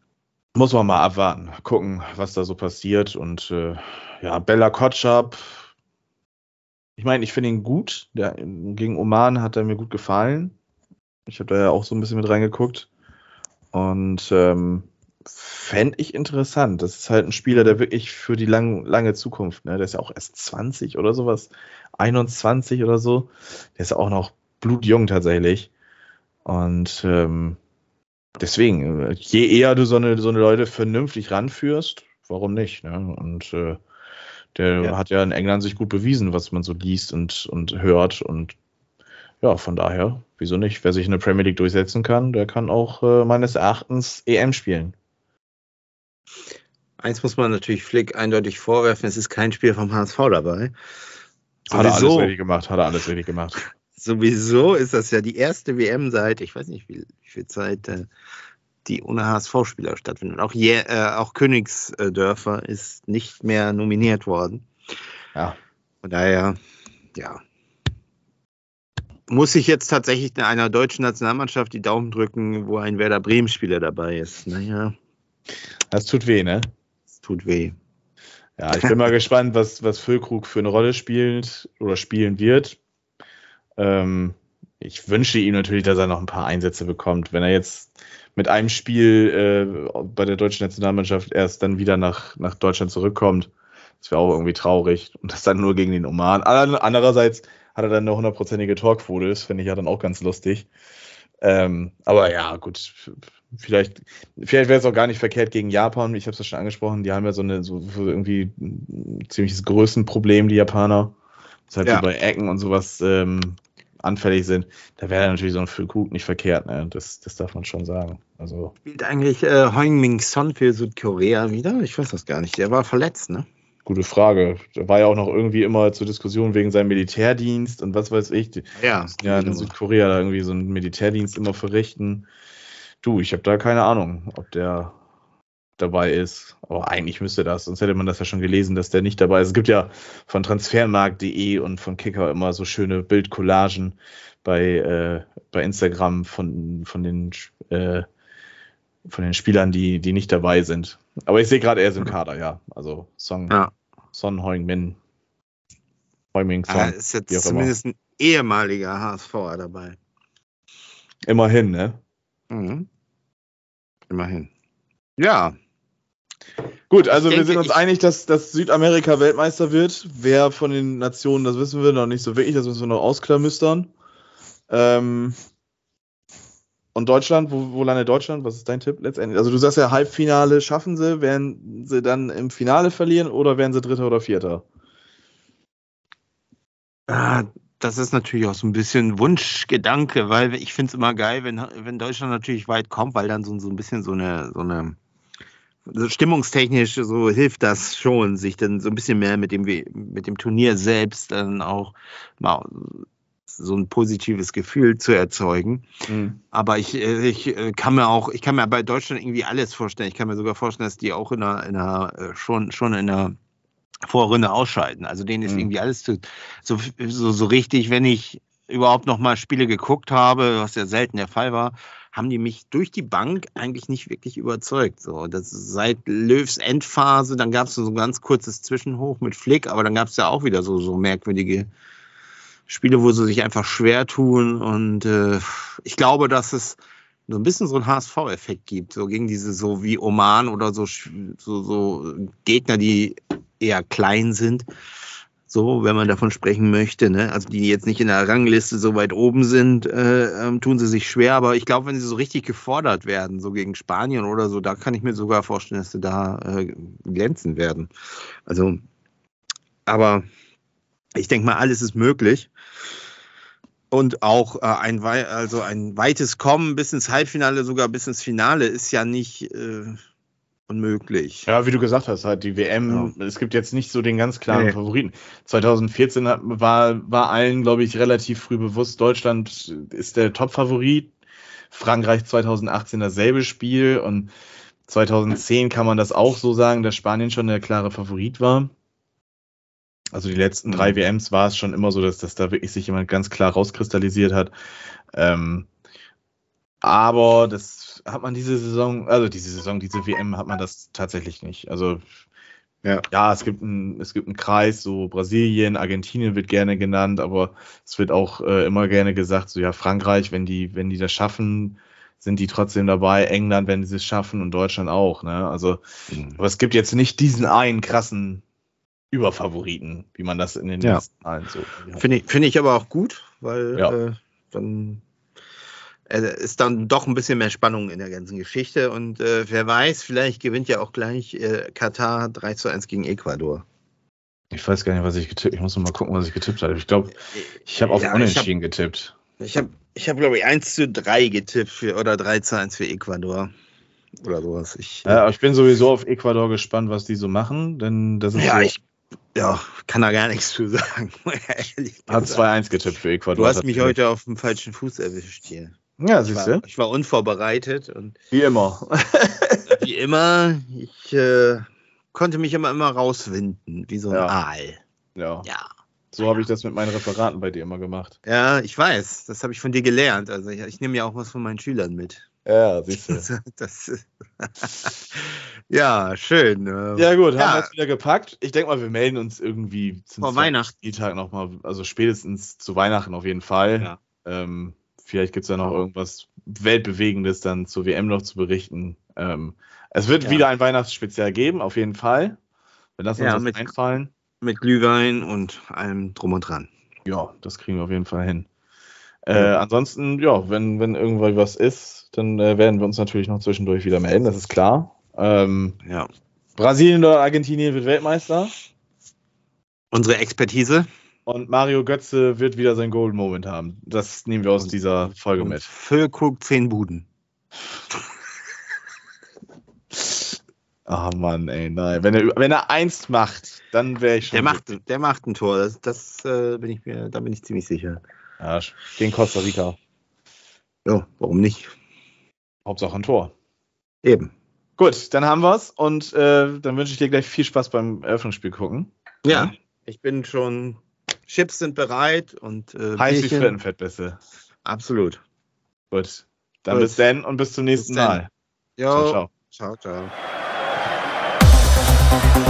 Speaker 2: Muss man mal abwarten, gucken, was da so passiert. Und äh, ja, Bella Kotschap, ich meine, ich finde ihn gut. Der, gegen Oman hat er mir gut gefallen. Ich habe da ja auch so ein bisschen mit reingeguckt. Und ähm, fände ich interessant. Das ist halt ein Spieler, der wirklich für die lang, lange Zukunft, ne? der ist ja auch erst 20 oder sowas, 21 oder so. Der ist auch noch blutjung tatsächlich. Und ähm, deswegen, je eher du so eine, so eine Leute vernünftig ranführst, warum nicht? Ne? Und äh, der ja. hat ja in England sich gut bewiesen, was man so liest und, und hört. Und ja, von daher, wieso nicht? Wer sich in der Premier League durchsetzen kann, der kann auch äh, meines Erachtens EM spielen.
Speaker 3: Eins muss man natürlich Flick eindeutig vorwerfen, es ist kein Spiel vom HSV dabei.
Speaker 2: Hat er alles richtig gemacht, hat er alles richtig gemacht.
Speaker 3: Sowieso ist das ja die erste WM seit, ich weiß nicht, wie, wie viel Zeit, äh, die ohne HSV-Spieler stattfindet. Auch, je, äh, auch Königsdörfer ist nicht mehr nominiert worden.
Speaker 2: Ja.
Speaker 3: Von daher, ja. Muss ich jetzt tatsächlich in einer deutschen Nationalmannschaft die Daumen drücken, wo ein Werder Bremen-Spieler dabei ist? Naja.
Speaker 2: Das tut weh, ne?
Speaker 3: Das tut weh.
Speaker 2: Ja, ich bin mal gespannt, was, was Füllkrug für eine Rolle spielt oder spielen wird. Ähm, ich wünsche ihm natürlich, dass er noch ein paar Einsätze bekommt. Wenn er jetzt mit einem Spiel äh, bei der deutschen Nationalmannschaft erst dann wieder nach, nach Deutschland zurückkommt, das wäre auch irgendwie traurig. Und das dann nur gegen den Oman. Andererseits hat er dann eine hundertprozentige Torquote, das finde ich ja dann auch ganz lustig. Ähm, aber ja, gut, vielleicht, vielleicht wäre es auch gar nicht verkehrt gegen Japan. Ich habe es ja schon angesprochen. Die haben ja so eine so irgendwie ein ziemliches Größenproblem, die Japaner. Das halt
Speaker 3: Ja.
Speaker 2: so bei Ecken und sowas ähm, anfällig sind. Da wäre natürlich so ein Füllkrug nicht verkehrt. Ne? Das, das darf man schon sagen. Also
Speaker 3: Spielt eigentlich äh, Heung-Min Son für Südkorea wieder? Ich weiß das gar nicht. Der war verletzt, ne?
Speaker 2: gute Frage. Da war ja auch noch irgendwie immer zur Diskussion wegen seinem Militärdienst und was weiß ich.
Speaker 3: Ja.
Speaker 2: ja, in Südkorea da irgendwie so einen Militärdienst immer verrichten. Du, ich habe da keine Ahnung, ob der dabei ist. Aber eigentlich müsste das, sonst hätte man das ja schon gelesen, dass der nicht dabei ist. Es gibt ja von transfermarkt.de und von Kicker immer so schöne Bildcollagen bei, äh, bei Instagram von, von den äh, von den Spielern, die, die nicht dabei sind. Aber ich sehe gerade, er ist im Kader, ja. Also Song,
Speaker 3: Ja.
Speaker 2: Son Heung-min. Heung-min Son.
Speaker 3: Ah, ist jetzt
Speaker 2: immer.
Speaker 3: zumindest ein ehemaliger HSVer dabei.
Speaker 2: Immerhin, ne?
Speaker 3: Mhm. Immerhin. Ja.
Speaker 2: Gut, also
Speaker 3: Ich
Speaker 2: wir
Speaker 3: denke,
Speaker 2: sind uns einig, dass, dass Südamerika Weltmeister wird. Wer von den Nationen, das wissen wir noch nicht so wirklich, das müssen wir noch ausklamüstern. Ähm, und Deutschland, wo, wo landet Deutschland? Was ist dein Tipp letztendlich? Also du sagst ja, Halbfinale schaffen sie, werden sie dann im Finale verlieren oder werden sie Dritter oder Vierter?
Speaker 3: Ah, Das ist natürlich auch so ein bisschen Wunschgedanke, weil ich finde es immer geil, wenn, wenn Deutschland natürlich weit kommt, weil dann so, so ein bisschen so eine, so eine stimmungstechnisch so hilft das schon, sich dann so ein bisschen mehr mit dem, mit dem Turnier selbst dann auch mal so ein positives Gefühl zu erzeugen. Aber ich, äh, ich äh, kann mir auch, ich kann mir bei Deutschland irgendwie alles vorstellen. Ich kann mir sogar vorstellen, dass die auch in einer, in einer äh, schon, schon in einer Vorrunde ausscheiden. Also denen ist
Speaker 2: Mhm.
Speaker 3: irgendwie alles zu, so, so, so richtig, wenn ich überhaupt noch mal Spiele geguckt habe, was ja selten der Fall war, haben die mich durch die Bank eigentlich nicht wirklich überzeugt. So, das seit Löws Endphase, dann gab es so ein ganz kurzes Zwischenhoch mit Flick, aber dann gab es ja auch wieder so, so merkwürdige Spiele, wo sie sich einfach schwer tun. Und äh, ich glaube, dass es so ein bisschen so einen HSV-Effekt gibt, so gegen diese so wie Oman oder so, so, so Gegner, die eher klein sind. So, wenn man davon sprechen möchte, ne? Also die jetzt nicht in der Rangliste so weit oben sind, äh, ähm, tun sie sich schwer. Aber ich glaube, wenn sie so richtig gefordert werden, so gegen Spanien oder so, da kann ich mir sogar vorstellen, dass sie da äh, glänzen werden. Also, aber ich denke mal, alles ist möglich. Und auch äh, ein, also ein weites Kommen bis ins Halbfinale, sogar bis ins Finale, ist ja nicht äh, unmöglich.
Speaker 2: Ja, wie du gesagt hast, halt die WM, es gibt jetzt nicht so den ganz klaren
Speaker 3: Nee.
Speaker 2: Favoriten. 2014 hat, war, war allen, glaube ich, relativ früh bewusst, Deutschland ist der Top-Favorit. Frankreich 2018 dasselbe Spiel und 2010 kann man das auch so sagen, dass Spanien schon der klare Favorit war. Also die letzten drei
Speaker 3: Mhm.
Speaker 2: WMs war es schon immer so, dass, dass da wirklich sich jemand ganz klar rauskristallisiert hat. Ähm, aber das hat man diese Saison, also diese Saison, diese WM hat man das tatsächlich nicht. Also
Speaker 3: Ja.
Speaker 2: ja, es gibt einen, es gibt einen Kreis, so Brasilien, Argentinien wird gerne genannt, aber es wird auch äh, immer gerne gesagt, so ja, Frankreich, wenn die, wenn die das schaffen, sind die trotzdem dabei, England, wenn sie es schaffen und Deutschland auch, ne? Also, aber es gibt jetzt nicht diesen einen krassen Überfavoriten, wie man das in den
Speaker 3: Ja.
Speaker 2: letzten Malen so. hat.
Speaker 3: Finde ich, finde ich aber auch gut, weil
Speaker 2: Ja.
Speaker 3: äh, dann ist dann doch ein bisschen mehr Spannung in der ganzen Geschichte. Und äh, wer weiß, vielleicht gewinnt ja auch gleich äh, Katar 3 zu 1 gegen Ecuador.
Speaker 2: Ich weiß gar nicht, was ich getippt Ich muss noch mal gucken, was ich getippt habe. Ich glaube, ich habe auf
Speaker 3: Ja,
Speaker 2: Unentschieden getippt.
Speaker 3: Ich habe, ich hab, glaube ich, 1 zu 3 getippt für, oder 3 zu 1 für Ecuador. Oder sowas. Ich,
Speaker 2: Ja, ich bin sowieso auf Ecuador gespannt, was die so machen, denn das ist
Speaker 3: ja,
Speaker 2: so,
Speaker 3: ich ja, kann da gar nichts zu sagen.
Speaker 2: hat
Speaker 3: gesagt.
Speaker 2: 2-1 getippt für Ecuador.
Speaker 3: Du hast mich heute auf dem falschen Fuß erwischt hier.
Speaker 2: Ja,
Speaker 3: Ich
Speaker 2: siehst
Speaker 3: war,
Speaker 2: du?
Speaker 3: ich war unvorbereitet und
Speaker 2: Wie immer.
Speaker 3: wie immer, ich äh, konnte mich immer immer rauswinden, wie so ein
Speaker 2: Ja.
Speaker 3: Aal.
Speaker 2: ja.
Speaker 3: Ja.
Speaker 2: So habe ich das mit meinen Referaten bei dir immer gemacht.
Speaker 3: Ja, ich weiß. Das habe ich von dir gelernt. Also ich, ich nehme ja auch was von meinen Schülern mit.
Speaker 2: Ja, siehst du.
Speaker 3: Das, ja, schön. äh,
Speaker 2: Ja, gut, haben
Speaker 3: Ja.
Speaker 2: wir jetzt wieder gepackt. Ich denke mal, wir melden uns irgendwie zum
Speaker 3: Vor Weihnachten.
Speaker 2: Spieltag nochmal, also spätestens zu Weihnachten auf jeden Fall.
Speaker 3: Ja.
Speaker 2: Ähm, vielleicht gibt es da noch
Speaker 3: Ja.
Speaker 2: irgendwas Weltbewegendes dann zur WM noch zu berichten. Ähm, es wird
Speaker 3: Ja.
Speaker 2: wieder ein Weihnachtsspezial geben, auf jeden Fall. Wir lassen uns
Speaker 3: Ja,
Speaker 2: das
Speaker 3: mit-
Speaker 2: einfallen.
Speaker 3: Mit Glühwein und allem drum und dran.
Speaker 2: Ja, das kriegen wir auf jeden Fall hin. Äh, ansonsten, ja, wenn, wenn irgendwo was ist, dann äh, werden wir uns natürlich noch zwischendurch wieder melden, das ist klar. Ähm,
Speaker 3: Ja.
Speaker 2: Brasilien oder Argentinien wird Weltmeister
Speaker 3: Unsere Expertise.
Speaker 2: Und Mario Götze wird wieder sein Golden Moment haben. Das nehmen wir aus dieser Folge
Speaker 3: Und
Speaker 2: mit.
Speaker 3: Füllkrug 10 Buden.
Speaker 2: Ah Mann, ey, nein. Wenn er, wenn er eins macht, dann wäre ich schon.
Speaker 3: Der macht, der macht ein Tor. Das, das äh, bin ich mir, da bin ich ziemlich sicher.
Speaker 2: Ja, gegen Costa Rica.
Speaker 3: Ja, warum nicht?
Speaker 2: Hauptsache ein Tor.
Speaker 3: Eben.
Speaker 2: Gut, dann haben wir's und äh, dann wünsche ich dir gleich viel Spaß beim Eröffnungsspiel gucken.
Speaker 3: Ja. Ich bin schon. Chips sind bereit und äh,
Speaker 2: Heiß wie. Frittenfettbisse.
Speaker 3: Absolut.
Speaker 2: Gut. Dann
Speaker 3: Gut.
Speaker 2: bis dann und bis zum nächsten
Speaker 3: Bis.
Speaker 2: Mal.
Speaker 3: Jo.
Speaker 2: Ciao, ciao.
Speaker 3: ciao, ciao.